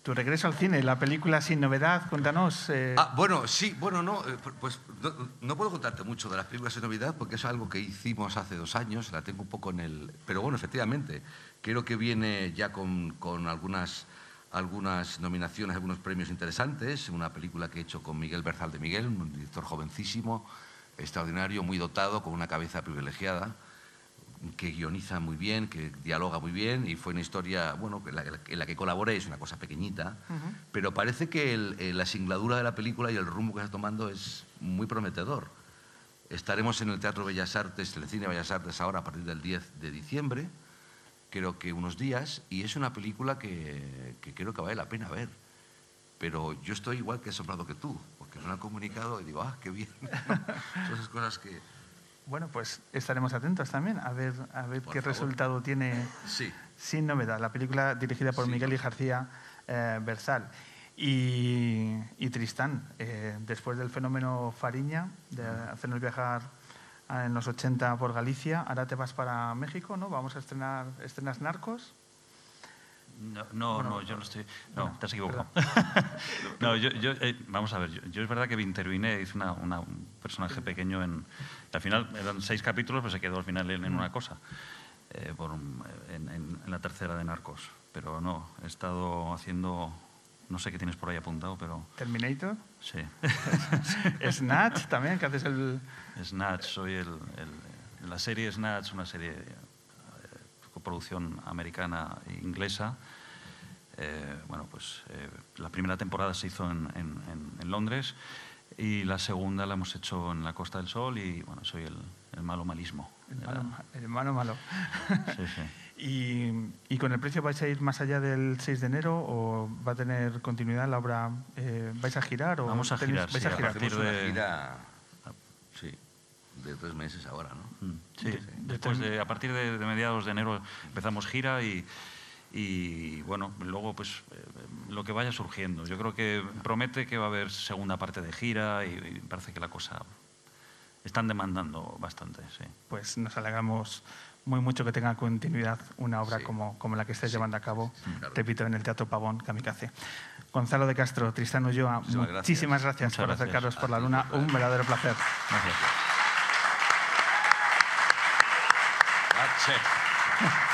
Tu regreso al cine, la película Sin Novedad, cuéntanos. Eh... Ah, bueno, sí, bueno, no, eh, pues no, no, puedo contarte mucho de las películas Sin Novedad porque es algo que hicimos hace dos años, la tengo un poco en el... Pero bueno, efectivamente, creo que viene ya con, con algunas, algunas nominaciones, algunos premios interesantes, una película que he hecho con Miguel Berzal de Miguel, un director jovencísimo, extraordinario, muy dotado, con una cabeza privilegiada que guioniza muy bien, que dialoga muy bien y fue una historia, bueno, en la, en la que colaboré, es una cosa pequeñita, uh -huh. pero parece que el, la singladura de la película y el rumbo que está tomando es muy prometedor. Estaremos en el Teatro Bellas Artes, en el Cine Bellas Artes ahora a partir del 10 de diciembre, creo que unos días, y es una película que, que creo que vale la pena ver. Pero yo estoy igual que asombrado que tú, que no han comunicado y digo, ah, qué bien. <laughs> Son esas cosas que... Bueno, pues estaremos atentos también a ver, a ver Por qué favor. resultado tiene <laughs> Sí. Sin Novedad, la película dirigida por Sí. Miguel y García eh, Berzal. Y, y Tristán, eh, después del fenómeno Fariña, de hacernos viajar en los 80 por Galicia, ahora te vas para México, ¿no? Vamos a estrenar, ¿estrenas Narcos? No, no, Bueno, no, yo no estoy. No, bueno, te has equivocado. <laughs> no, yo, yo, eh, vamos a ver, yo, yo es verdad que intervine, hice una, una- un personaje pequeño en. Al final eran seis capítulos, pues se quedó al final en, en una cosa, eh, por un- en, en- en la tercera de Narcos. Pero no, he estado haciendo. No sé qué tienes por ahí apuntado, pero. Terminator. Sí. <laughs> Snatch también, que haces el... Snatch, soy el, el- la serie Snatch, una serie eh, coproducción americana e inglesa. Eh, bueno, pues eh, la primera temporada se hizo en, en- en- en Londres y la segunda la hemos hecho en la Costa del Sol y bueno, soy el, el malo malismo. El de malo, el malo malo. Sí, sí. Y, y con el precio vais a ir más allá del 6 de enero o va a tener continuidad la obra? eh, ¿Vais a girar o Vamos a tenéis- girar, vais sí, a girar? Hacemos una de- gira, sí, de tres meses ahora, ¿no? Mm, Sí, después de, a partir de, de mediados de enero empezamos gira y, y, bueno, luego pues eh, lo que vaya surgiendo. Yo creo que promete que va a haber segunda parte de gira y, y parece que la cosa están demandando bastante, sí. Pues nos alegramos muy mucho que tenga continuidad una obra Sí. como, como la que estáis llevando a cabo, claro. repito, en el Teatro Pavón Kamikaze. Gonzalo de Castro, Tristán Ulloa, Muchísimas gracias. muchísimas gracias Muchas por gracias. acercaros por la luna, un verdadero placer. Gracias. <laughs>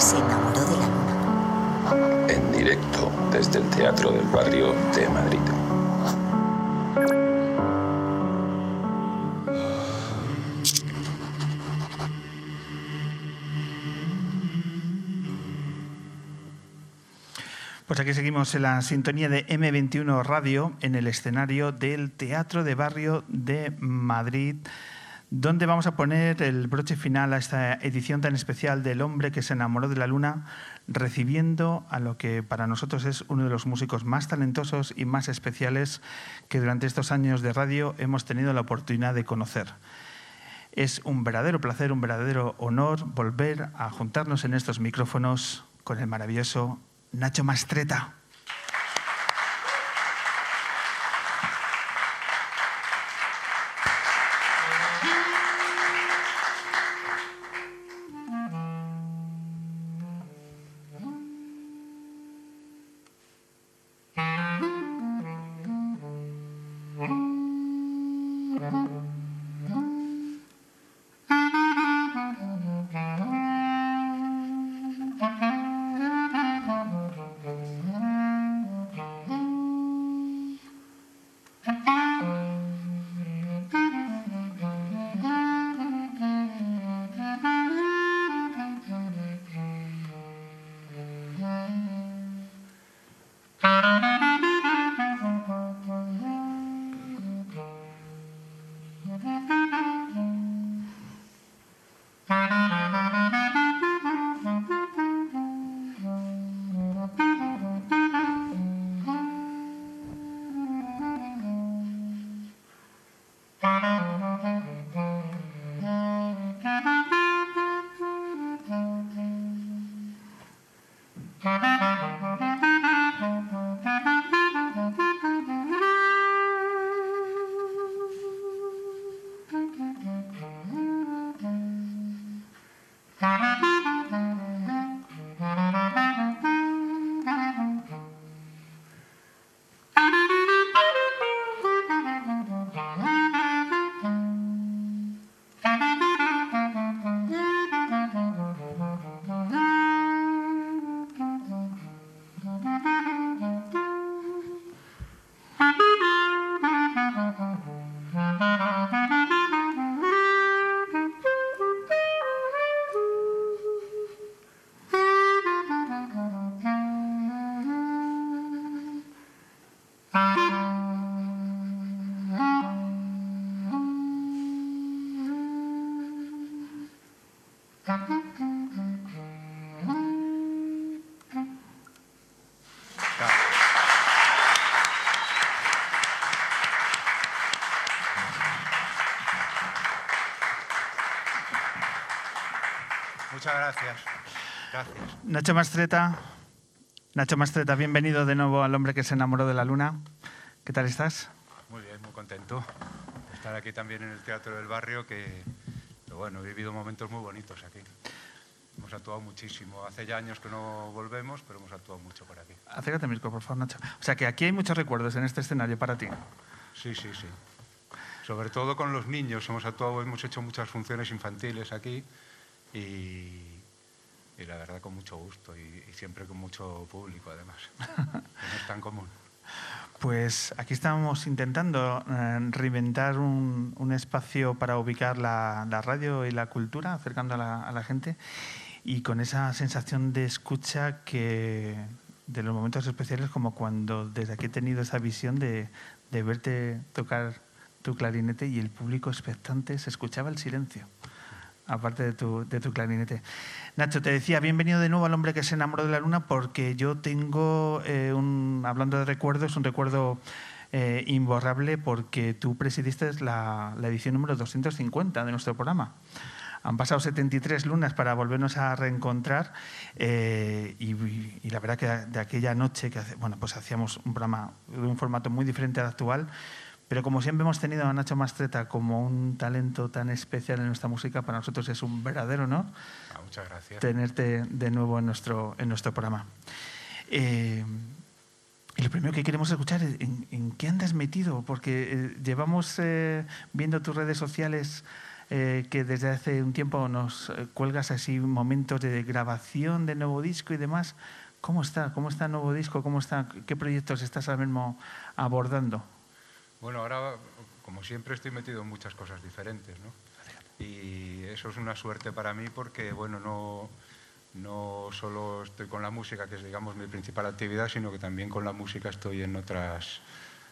se enamoró de la luna. En directo desde el Teatro del Barrio de Madrid. Pues aquí seguimos en la sintonía de M21 Radio en el escenario del Teatro de Barrio de Madrid, donde vamos a poner el broche final a esta edición tan especial del hombre que se enamoró de la luna, recibiendo a lo que para nosotros es uno de los músicos más talentosos y más especiales que durante estos años de radio hemos tenido la oportunidad de conocer. Es un verdadero placer, un verdadero honor volver a juntarnos en estos micrófonos con el maravilloso Nacho Mastreta. Gracias. Gracias. Nacho Mastreta, Nacho Mastreta, bienvenido de nuevo al hombre que se enamoró de la luna. ¿Qué tal estás? Muy bien, muy contento de estar aquí también en el Teatro del Barrio, que bueno, he vivido momentos muy bonitos aquí. Hemos actuado muchísimo. Hace ya años que no volvemos, pero hemos actuado mucho por aquí. Acércate micro, por favor, Nacho. O sea que aquí hay muchos recuerdos en este escenario para ti. Sí, sí, sí. Sobre todo con los niños. Hemos actuado, hemos hecho muchas funciones infantiles aquí y, y la verdad con mucho gusto y, y siempre con mucho público además. <laughs> no es tan común. Pues aquí estamos intentando eh, reinventar un, un espacio para ubicar la, la radio y la cultura, acercando a la, a la gente y con esa sensación de escucha que de los momentos especiales como cuando desde aquí he tenido esa visión de, de verte tocar tu clarinete y el público expectante se escuchaba el silencio aparte de tu, clarinete. Nacho, te decía, bienvenido de nuevo al hombre que se enamoró de la luna, porque yo tengo, eh, un, hablando de recuerdos, un recuerdo eh, imborrable, porque tú presidiste la, edición número 250 de nuestro programa. Han pasado 73 lunas para volvernos a reencontrar eh, y, y, la verdad que de aquella noche que hace, bueno, pues hacíamos un programa de un formato muy diferente al actual, pero como siempre hemos tenido a Nacho Mastreta como un talento tan especial en nuestra música, para nosotros es un verdadero honor Ah, muchas gracias. tenerte de nuevo en nuestro, en nuestro programa. Eh, y lo primero que queremos escuchar es en, en qué andas metido, porque eh, llevamos eh, viendo tus redes sociales que desde hace un tiempo nos cuelgas así momentos de grabación de nuevo disco y demás. ¿Cómo está? ¿Cómo está el nuevo disco? ¿Cómo está? ¿Qué proyectos estás ahora mismo abordando? Bueno, ahora, como siempre, estoy metido en muchas cosas diferentes, ¿no? Y eso es una suerte para mí porque, bueno, no, no solo estoy con la música, que es, digamos, mi principal actividad, sino que también con la música estoy en otras...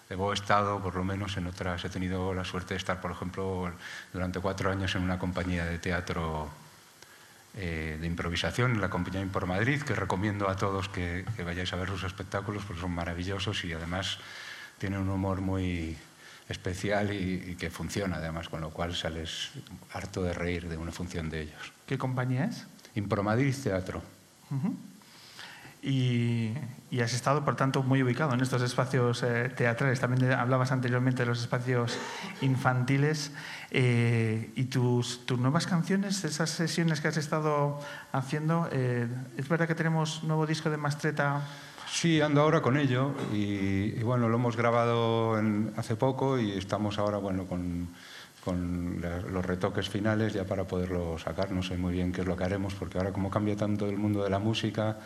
He estado, por lo menos, en otras... He tenido la suerte de estar, por ejemplo, durante cuatro años en una compañía de teatro eh, de improvisación, en la compañía Impor Madrid, que recomiendo a todos que, que vayáis a ver sus espectáculos, porque son maravillosos y además tienen un humor muy, especial y, y, que funciona además, con lo cual sales harto de reír de una función de ellos. ¿Qué compañía es? Impromadrid Teatro. Uh -huh. y, y, has estado, por tanto, muy ubicado en estos espacios eh, teatrales. También hablabas anteriormente de los espacios infantiles. Eh, y tus, tus, nuevas canciones, esas sesiones que has estado haciendo, eh, ¿es verdad que tenemos nuevo disco de Mastreta? Sí, ando ahora con ello y, bueno, lo hemos grabado hace poco y estamos ahora bueno, con, con los retoques finales ya para poderlo sacar. No sé muy bien qué es lo que haremos porque ahora como cambia tanto el mundo de la música,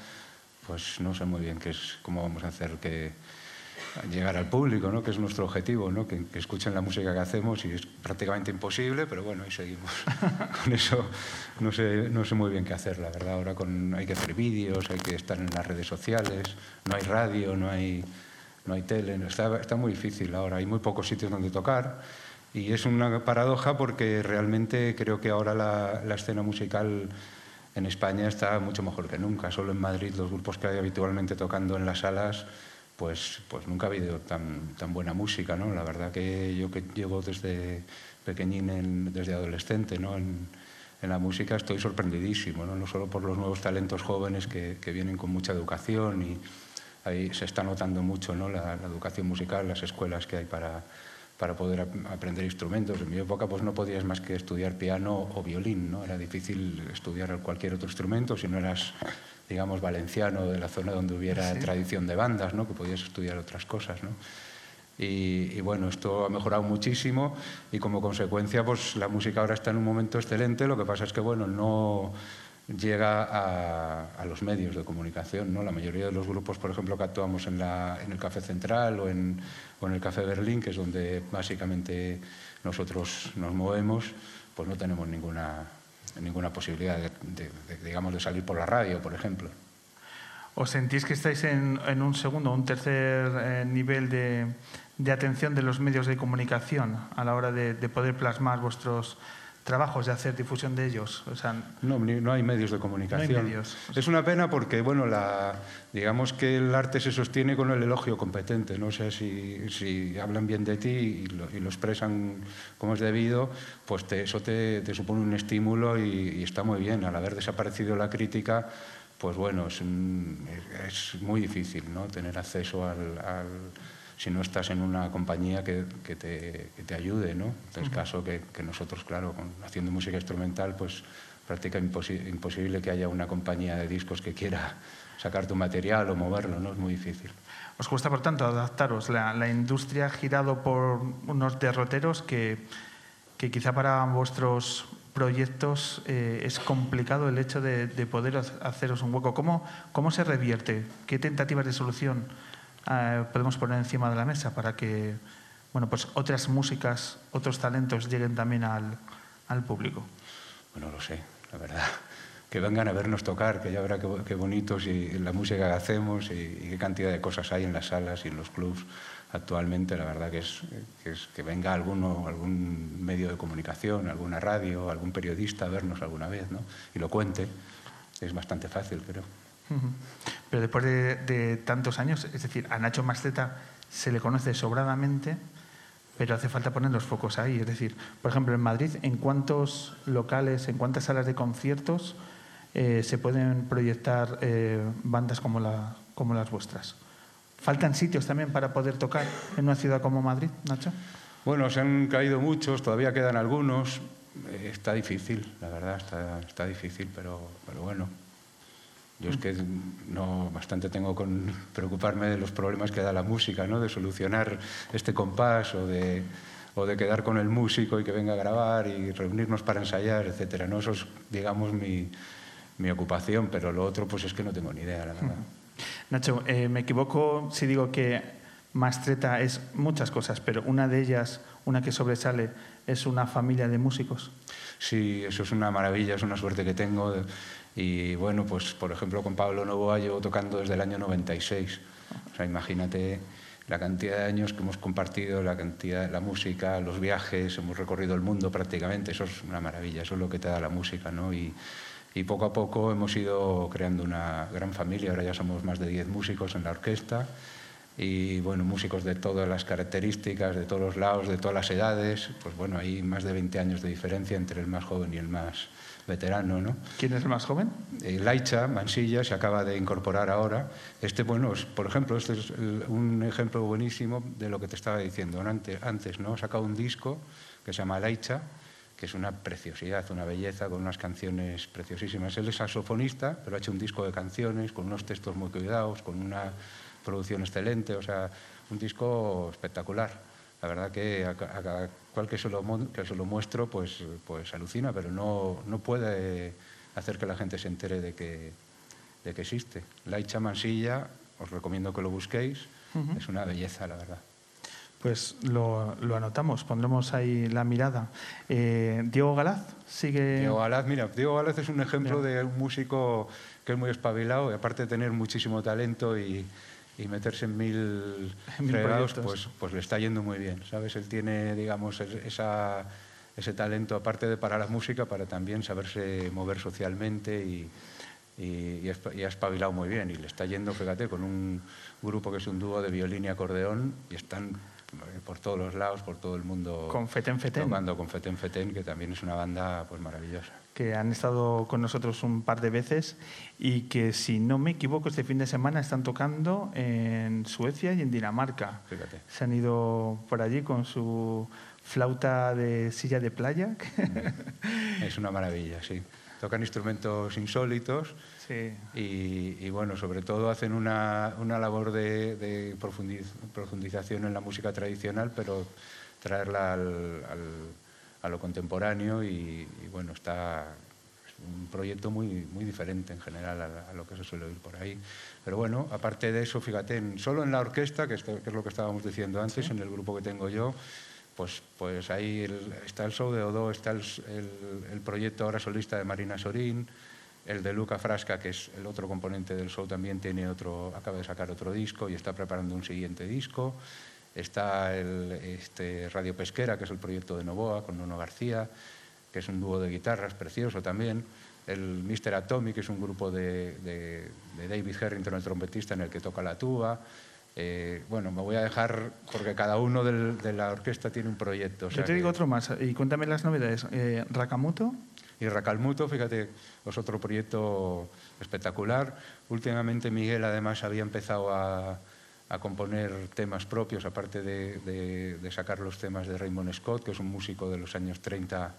pues no sé muy bien qué es, cómo vamos a hacer que llegar al público, ¿no? que es nuestro objetivo, ¿no? que, que, escuchen la música que hacemos y es prácticamente imposible, pero bueno, ahí seguimos. <laughs> con eso no sé, no sé muy bien qué hacer, la verdad. Ahora con, hay que hacer vídeos, hay que estar en las redes sociales, no hay radio, no hay, no hay tele, está, está muy difícil ahora, hay muy pocos sitios donde tocar y es una paradoja porque realmente creo que ahora la, la escena musical en España está mucho mejor que nunca. Solo en Madrid los grupos que hay habitualmente tocando en las salas pues, pues nunca ha habido tan, tan buena música, ¿no? La verdad que yo que llego desde pequeñín, desde adolescente, ¿no? En, en, la música estoy sorprendidísimo, ¿no? No solo por los nuevos talentos jóvenes que, que vienen con mucha educación y ahí se está notando mucho, ¿no? La, la educación musical, las escuelas que hay para, para poder aprender instrumentos. En mi época pues no podías más que estudiar piano o violín, ¿no? Era difícil estudiar cualquier otro instrumento si no eras digamos, valenciano, de la zona donde hubiera sí. tradición de bandas, ¿no? que podías estudiar otras cosas. ¿no? Y, y, bueno, esto ha mejorado muchísimo y como consecuencia pues la música ahora está en un momento excelente, lo que pasa es que bueno, no llega a, a los medios de comunicación. ¿no? La mayoría de los grupos, por ejemplo, que actuamos en, la, en el Café Central o en, o en el Café Berlín, que es donde básicamente nosotros nos movemos, pues no tenemos ninguna ninguna posibilidad de, digamos, de salir por la radio, por ejemplo. ¿Os sentís que estáis en, en un segundo un tercer eh, nivel de, atención de los medios de comunicación a la hora de, poder plasmar vuestros trabajos, de hacer difusión de ellos? O sea, no, no hay medios de comunicación. No hay medios. Es una pena porque, bueno, la, digamos que el arte se sostiene con el elogio competente. No sé si, si hablan bien de ti y lo, y lo, expresan como es debido, pues te, eso te, te, supone un estímulo y, y, está muy bien. Al haber desaparecido la crítica, pues bueno, es, un, es muy difícil ¿no? tener acceso al, al si no estás en una compañía que, que, te, que te, ayude, ¿no? Es uh -huh. caso que, que, nosotros, claro, haciendo música instrumental, pues prácticamente imposi imposible que haya una compañía de discos que quiera sacar tu material o moverlo, ¿no? Es muy difícil. Os cuesta, por tanto, adaptaros. La, la industria ha girado por unos derroteros que, que quizá para vuestros proyectos eh, es complicado el hecho de, de, poder haceros un hueco. ¿Cómo, ¿Cómo se revierte? ¿Qué tentativas de solución eh, podemos poner encima de la mesa para que bueno, pues otras músicas, otros talentos lleguen también al, al público? Bueno, lo sé, la verdad. <laughs> Que vengan a vernos tocar, que ya verá qué, qué bonitos y la música que hacemos y, y, qué cantidad de cosas hay en las salas y en los clubs actualmente. La verdad que es que, es, que venga alguno, algún medio de comunicación, alguna radio, algún periodista a vernos alguna vez ¿no? y lo cuente. Es bastante fácil, creo. Pero después de, de, tantos años, es decir, a Nacho Masteta se le conoce sobradamente, pero hace falta poner los focos ahí. Es decir, por ejemplo, en Madrid, ¿en cuántos locales, en cuántas salas de conciertos eh, se pueden proyectar eh, bandas como, la, como las vuestras? ¿Faltan sitios también para poder tocar en una ciudad como Madrid, Nacho? Bueno, se han caído muchos, todavía quedan algunos. Eh, está difícil, la verdad, está, está difícil, pero bueno, yo es que no bastante tengo con preocuparme de los problemas que da la música, ¿no? de solucionar este compás o de, o de quedar con el músico y que venga a grabar y reunirnos para ensayar, etcétera. ¿no? Eso es, digamos, mi, mi ocupación, pero lo otro pues es que no tengo ni idea, la verdad. <laughs> Nacho, eh, me equivoco si digo que Mastreta es muchas cosas, pero una de ellas, una que sobresale, es una familia de músicos. Sí, eso es una maravilla, es una suerte que tengo. Y bueno, pues por ejemplo con Pablo Novoa llevo tocando desde el año 96. O sea, imagínate la cantidad de años que hemos compartido, la cantidad, la música, los viajes, hemos recorrido el mundo prácticamente. Eso es una maravilla, eso es lo que te da la música, ¿no? Y, y poco a poco hemos ido creando una gran familia. Ahora ya somos más de 10 músicos en la orquesta y bueno, músicos de todas las características, de todos los lados, de todas las edades. Pues bueno, hay más de 20 años de diferencia entre el más joven y el más veterano, ¿no? ¿Quién es el más joven? Eh, Laicha Mansilla se acaba de incorporar ahora. Este, bueno, es, por ejemplo, este es un ejemplo buenísimo de lo que te estaba diciendo antes, antes ¿no? Ha sacado un disco que se llama Laicha, que es una preciosidad, una belleza, con unas canciones preciosísimas. Él es saxofonista, pero ha hecho un disco de canciones con unos textos muy cuidados, con una producción excelente, o sea, un disco espectacular. La verdad que a, cada cual que se lo, que se lo muestro, pues, pues alucina, pero no, no puede hacer que la gente se entere de que, de que existe. Laicha Mansilla, os recomiendo que lo busquéis, es una belleza, la verdad. Pues lo, lo anotamos, pondremos ahí la mirada. Eh, Diego Galaz sigue. Diego Galaz, mira, Diego Galaz es un ejemplo de un músico que es muy espabilado y aparte de tener muchísimo talento y, y meterse en mil, <laughs> En mil pues, pues le está yendo muy bien, ¿sabes? Él tiene, digamos, es- esa, ese talento, aparte de para la música, para también saberse mover socialmente y, y, y ha espabilado muy bien. Y le está yendo, fíjate, con un grupo que es un dúo de violín y acordeón y están eh, por todos los lados, por todo el mundo. Con Feten Feten. Tocando con Feten Feten, que también es una banda pues maravillosa. Que han estado con nosotros un par de veces y que, si no me equivoco, este fin de semana están tocando en Suecia y en Dinamarca. Fíjate. Se han ido por allí con su flauta de silla de playa. Es una maravilla, sí. Tocan instrumentos insólitos Sí. y, y, bueno, sobre todo hacen una, una labor de, de profundiz- profundización en la música tradicional, pero traerla al- al- a lo contemporáneo y, y, bueno, está es un proyecto muy, muy diferente en general a, a lo que se suele oír por ahí. Pero bueno, aparte de eso, fíjate, en- solo en la orquesta, que, esto- que es lo que estábamos diciendo antes, en el grupo que tengo yo, pues, pues ahí el- está el show de Odo, está el, el- el proyecto ahora solista de Marina Sorín, el de Luca Frasca, que es el otro componente del show, también tiene otro, acaba de sacar otro disco y está preparando un siguiente disco. Está el, este, Radio Pesquera, que es el proyecto de Novoa, con Nono García, que es un dúo de guitarras precioso también. El Mr. Atomic, que es un grupo de, de- de David Harrington, el trompetista, en el que toca la tuba. Eh, bueno, me voy a dejar, porque cada uno del- de la orquesta tiene un proyecto. o Yo sea te que- digo otro más y cuéntame las novedades. Eh, Rakamoto, y Racalmuto, fíjate, es otro proyecto espectacular. Últimamente Miguel además había empezado a, a componer temas propios, aparte de, de- sacar los temas de Raymond Scott, que es un músico de los años 30,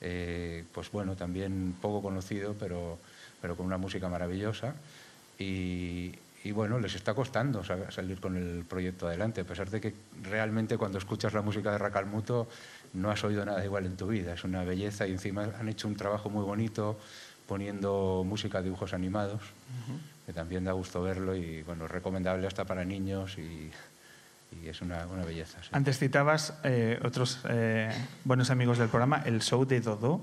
eh, pues bueno, también poco conocido, pero, pero con una música maravillosa. Y, y bueno, les está costando sa- salir con el proyecto adelante, a pesar de que realmente cuando escuchas la música de Racalmuto no has oído nada igual en tu vida. Es una belleza y encima han hecho un trabajo muy bonito poniendo música, dibujos animados, que también da gusto verlo y bueno, recomendable hasta para niños y, y es una, una belleza. sí. antes citabas eh, otros eh, buenos amigos del programa, el show de Dodo,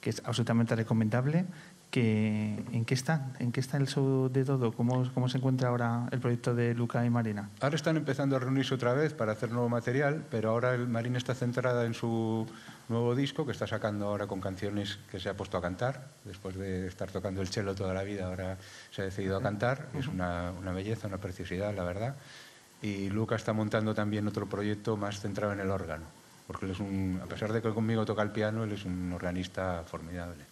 que es absolutamente recomendable. Que, ¿En qué están? ¿En qué está el show de Dodo? ¿Cómo, ¿Cómo se encuentra ahora el proyecto de Luca y Marina? Ahora están empezando a reunirse otra vez para hacer nuevo material, pero ahora el Marín está centrada en su nuevo disco que está sacando ahora con canciones que se ha puesto a cantar. Después de estar tocando el cello toda la vida, ahora se ha decidido a cantar. Es una, una belleza, una preciosidad, la verdad. Y Luca está montando también otro proyecto más centrado en el órgano, porque él es un, a pesar de que conmigo toca el piano, él es un organista formidable.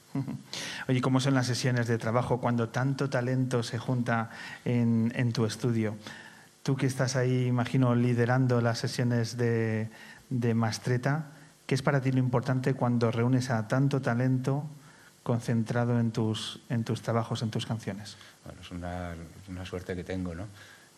Oye, ¿cómo son las sesiones de trabajo cuando tanto talento se junta en, en tu estudio? Tú que estás ahí, imagino, liderando las sesiones de, de Mastreta, ¿qué es para ti lo importante cuando reúnes a tanto talento concentrado en tus, en tus trabajos, en tus canciones? Bueno, es una, una suerte que tengo, ¿no?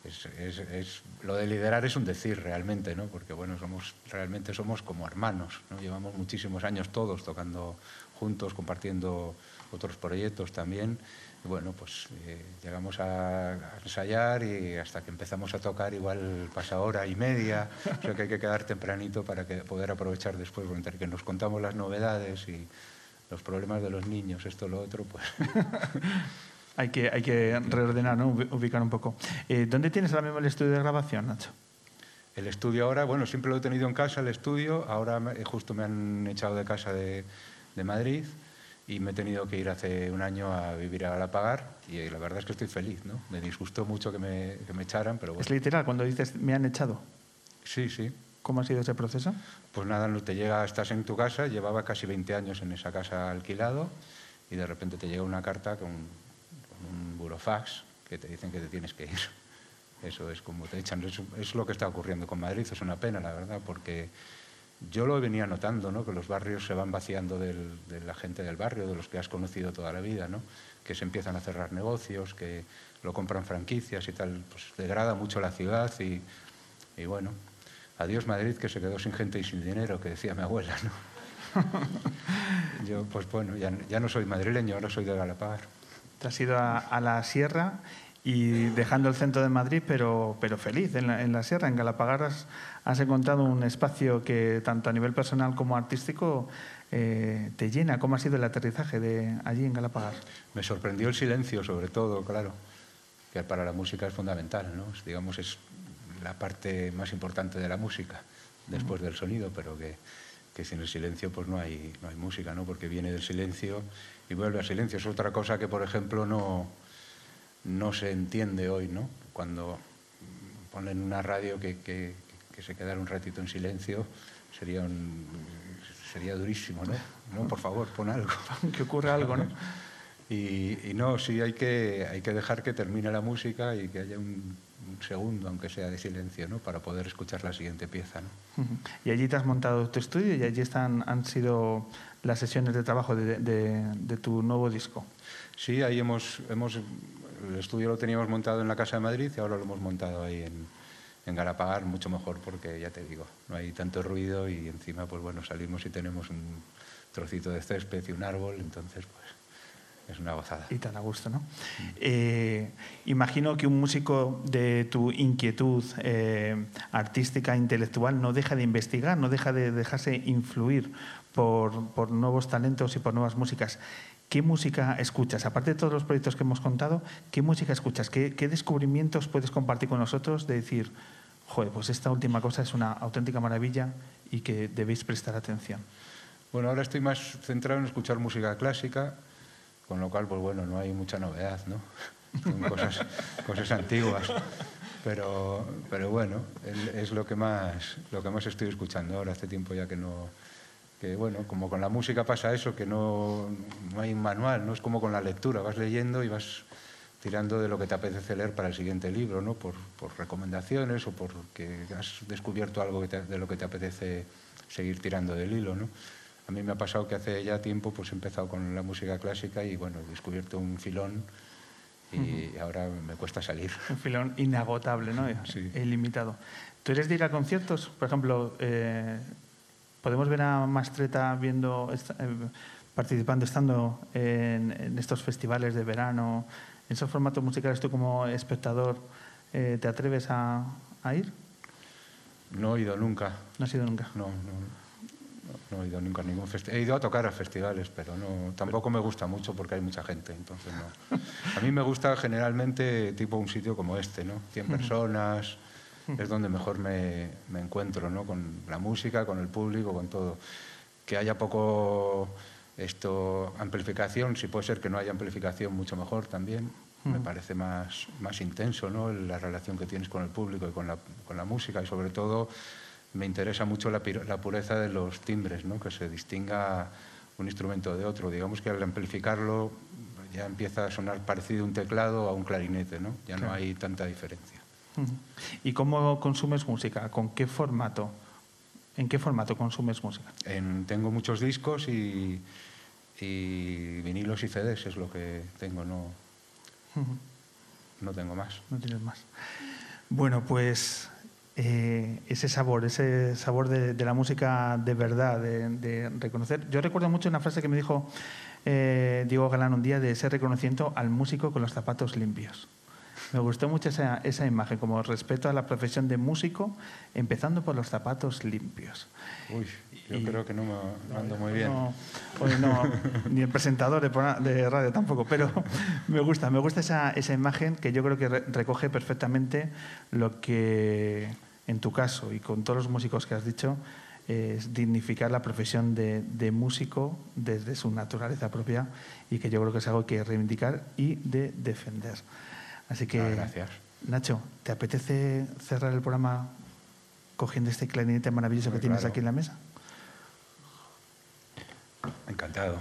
es, es- es- lo de liderar es un decir realmente, ¿no? Porque bueno, somos, realmente somos como hermanos, ¿no? Llevamos muchísimos años todos tocando juntos, compartiendo otros proyectos también. Y bueno, pues eh, llegamos a, a ensayar y hasta que empezamos a tocar igual pasa hora y media, o sea que hay que quedar tempranito para que, poder aprovechar después, porque entre que nos contamos las novedades y los problemas de los niños, esto, lo otro, pues... <laughs> Hay que, hay que reordenar, ¿no? Ubi- ubicar un poco. Eh, ¿Dónde tienes ahora mismo el estudio de grabación, Nacho? El estudio ahora, bueno, siempre lo he tenido en casa, el estudio. Ahora justo me han echado de casa de, de Madrid y me he tenido que ir hace un año a vivir a Galapagar y eh, la verdad es que estoy feliz, ¿no? Me disgustó mucho que me, que me echaran, pero bueno. Es literal, cuando dices me han echado. Sí, sí. ¿Cómo ha sido ese proceso? Pues nada, no te llega, estás en tu casa, llevaba casi 20 años en esa casa alquilado y de repente te llega una carta con, con un burofax que te dicen que te tienes que ir. Eso es como te echan. Es, es lo que está ocurriendo con Madrid. Es una pena, la verdad, porque yo lo venía notando, ¿no? que los barrios se van vaciando del- de la gente del barrio, de los que has conocido toda la vida, ¿no? que se empiezan a cerrar negocios, que lo compran franquicias y tal. Pues degrada mucho la ciudad y, y bueno, adiós Madrid, que se quedó sin gente y sin dinero, que decía mi abuela. ¿no? <laughs> Yo, pues bueno, ya, ya no soy madrileño, ahora soy de Galapagar. Te has ido a, a la sierra y dejando el centro de Madrid, pero, pero feliz en la, en la sierra. En Galapagar has, encontrado un espacio que tanto a nivel personal como artístico eh, te llena. ¿Cómo ha sido el aterrizaje de allí en Galapagar? Me sorprendió el silencio, sobre todo, claro, que para la música es fundamental, ¿no? Digamos, es la parte más importante de la música, después del sonido, pero que, que sin el silencio pues no hay, no hay música, ¿no? Porque viene del silencio y vuelve al silencio. Es otra cosa que, por ejemplo, no, no se entiende hoy, ¿no? Cuando ponen una radio que, que- que se quedara un ratito en silencio, sería, un- sería durísimo, ¿no? No, por favor, pon algo. <laughs> que ocurra algo, ¿no? Y, y no, sí hay que, hay que dejar que termine la música y que haya un, un segundo, aunque sea de silencio, ¿no? Para poder escuchar la siguiente pieza, ¿no? <laughs> Y allí te has montado tu estudio y allí están, han sido las sesiones de trabajo de, de- de tu nuevo disco. Sí, ahí hemos, hemos, el estudio lo teníamos montado en la Casa de Madrid y ahora lo hemos montado ahí en, en Galapagar, mucho mejor porque, ya te digo, no hay tanto ruido y encima, pues bueno, salimos y tenemos un trocito de césped y un árbol, entonces, pues, es una gozada. Y tan a gusto, ¿no? Eh, imagino que un músico de tu inquietud eh, artística, intelectual, no deja de investigar, no deja de dejarse influir por, por nuevos talentos y por nuevas músicas. ¿Qué música escuchas? Aparte de todos los proyectos que hemos contado, ¿qué música escuchas? ¿Qué, qué descubrimientos puedes compartir con nosotros de decir, joder, pues esta última cosa es una auténtica maravilla y que debéis prestar atención? Bueno, ahora estoy más centrado en escuchar música clásica, con lo cual, pues bueno, no hay mucha novedad, ¿no? <laughs> Son cosas, cosas antiguas. Pero, pero bueno, es lo que, más, lo que más estoy escuchando ahora. Hace tiempo ya que no... Que bueno, como con la música pasa eso, que no, no hay un manual, no es como con la lectura, vas leyendo y vas tirando de lo que te apetece leer para el siguiente libro, ¿no? Por, por recomendaciones o porque has descubierto algo que te- de lo que te apetece seguir tirando del hilo, ¿no? A mí me ha pasado que hace ya tiempo pues he empezado con la música clásica y bueno, he descubierto un filón y ahora me cuesta salir. <laughs> Un filón inagotable, ¿no? Ilimitado. ¿Tú eres de ir a conciertos? Por ejemplo, eh, ¿podemos ver a Mastreta viendo, eh, participando, estando en, en estos festivales de verano, en esos formatos musicales? ¿Tú como espectador eh, te atreves a, a ir? No he ido nunca. No has ido nunca. No, no. No he ido nunca a ningún festival. He ido a tocar a festivales, pero no, tampoco me gusta mucho porque hay mucha gente, entonces no. <laughs> A mí me gusta generalmente tipo un sitio como este, ¿no? 100 personas, es donde mejor me, me encuentro, ¿no? Con la música, con el público, con todo. Que haya poco esto amplificación, si puede ser que no haya amplificación, mucho mejor también. Me parece más, más intenso, ¿no? La relación que tienes con el público y con la, con la música y sobre todo me interesa mucho la, pureza de los timbres, ¿no? que se distinga un instrumento de otro. Digamos que al amplificarlo ya empieza a sonar parecido a un teclado a un clarinete, ¿no? ya no hay tanta diferencia. ¿Y cómo consumes música? ¿Con qué formato? ¿En qué formato consumes música? En- tengo muchos discos y, y vinilos y CDs es lo que tengo, no, no tengo más. No tienes más. Bueno, pues eh, ese sabor, ese sabor de, de la música de verdad, de, de reconocer. Yo recuerdo mucho una frase que me dijo eh, Diego Galán un día de ese reconocimiento al músico con los zapatos limpios. Me gustó mucho esa, esa imagen, como respeto a la profesión de músico, empezando por los zapatos limpios. Uy, yo Y- creo que no me no ando muy bien. No, hoy no, ni el presentador de, de radio tampoco, pero <laughs> me gusta, me gusta esa, esa imagen que yo creo que re- recoge perfectamente lo que, en tu caso y con todos los músicos que has dicho, es dignificar la profesión de, de músico desde su naturaleza propia y que yo creo que es algo que reivindicar y de defender. Así que, gracias. Nacho, ¿te apetece cerrar el programa cogiendo este clarinete maravilloso Muy que tienes claro. aquí en la mesa? Encantado.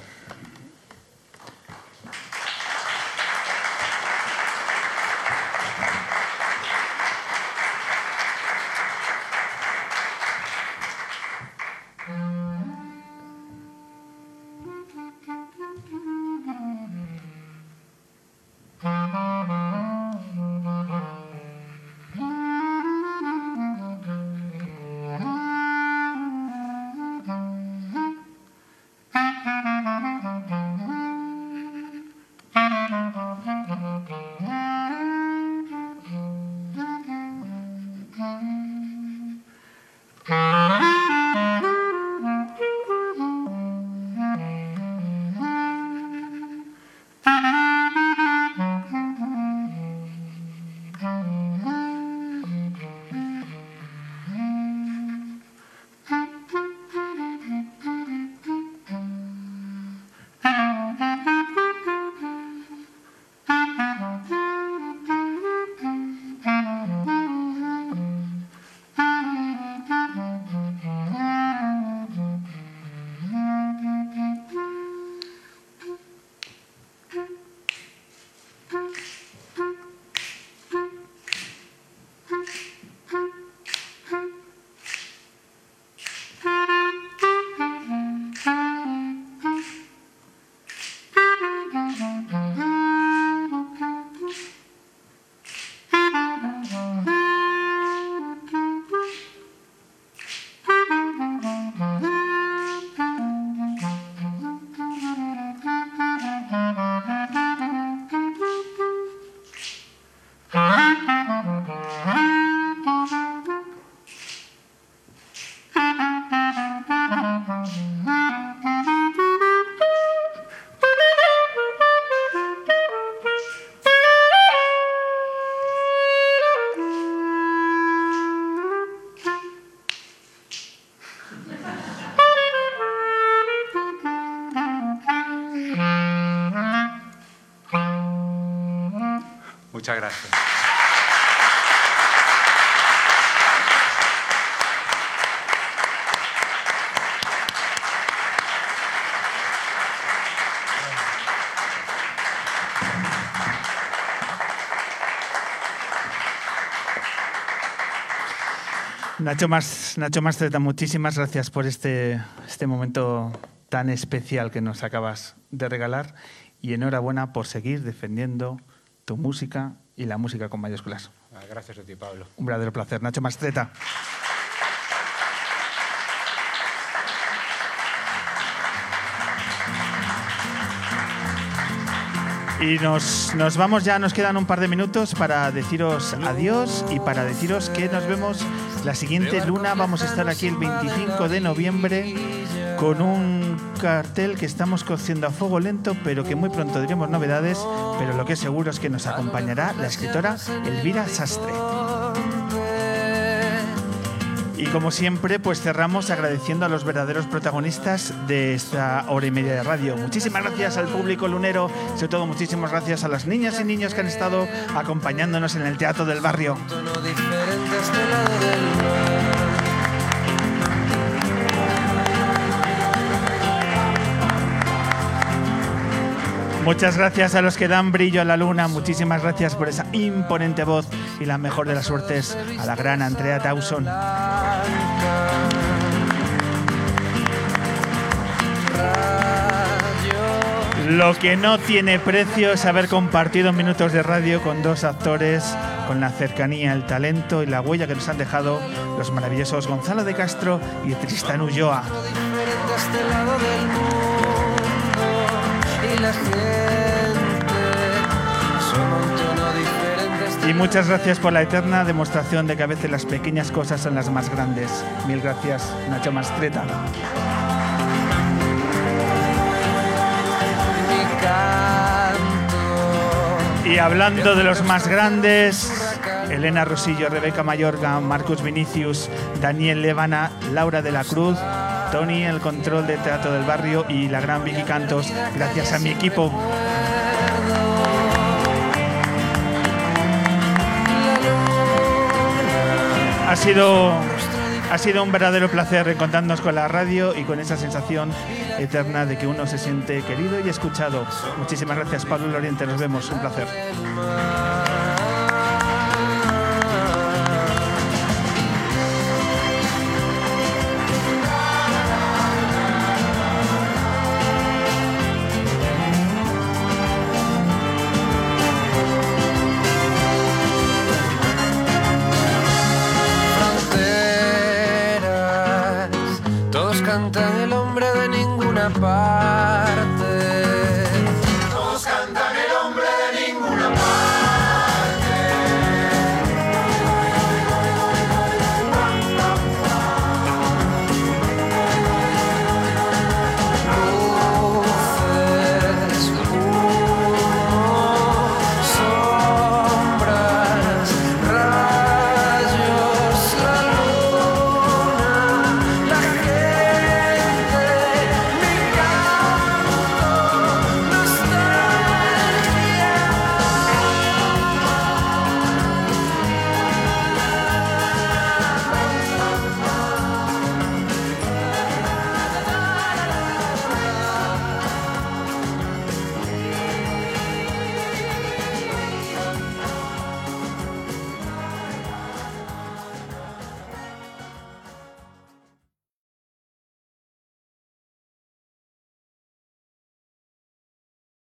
Muchas gracias. Nacho Mas, Nacho Mastreta, muchísimas gracias por este, este momento tan especial que nos acabas de regalar y enhorabuena por seguir defendiendo tu música y la música con mayúsculas. Ah, Gracias a ti, Pablo. Un verdadero placer. Nacho Mastreta. Y nos, nos vamos ya, nos quedan un par de minutos para deciros adiós y para deciros que nos vemos la siguiente luna. Vamos a estar aquí el 25 de noviembre con un cartel que estamos cociendo a fuego lento, pero que muy pronto diremos novedades. Pero lo que es seguro es que nos acompañará la escritora Elvira Sastre. Y como siempre, pues cerramos agradeciendo a los verdaderos protagonistas de esta hora y media de radio. Muchísimas gracias al público lunero, sobre todo muchísimas gracias a las niñas y niños que han estado acompañándonos en el Teatro del Barrio. Muchas gracias a los que dan brillo a la luna, muchísimas gracias por esa imponente voz y la mejor de las suertes a la gran Andrea Dawson. Lo que no tiene precio es haber compartido minutos de radio con dos actores, con la cercanía, el talento y la huella que nos han dejado los maravillosos Gonzalo de Castro y Tristán Ulloa. Este Y muchas gracias por la eterna demostración de que a veces las pequeñas cosas son las más grandes. Mil gracias, Nacho Mastreta. Y hablando de los más grandes, Elena Rosillo, Rebeca Mayorga, Marcus Vinicius, Daniel Levana, Laura de la Cruz, Tony, el control de Teatro del Barrio y la gran Vicky Cantos, gracias a mi equipo. Ha sido, ha sido un verdadero placer reencontrarnos con la radio y con esa sensación eterna de que uno se siente querido y escuchado. Muchísimas gracias, Pablo Loriente. Nos vemos. Un placer.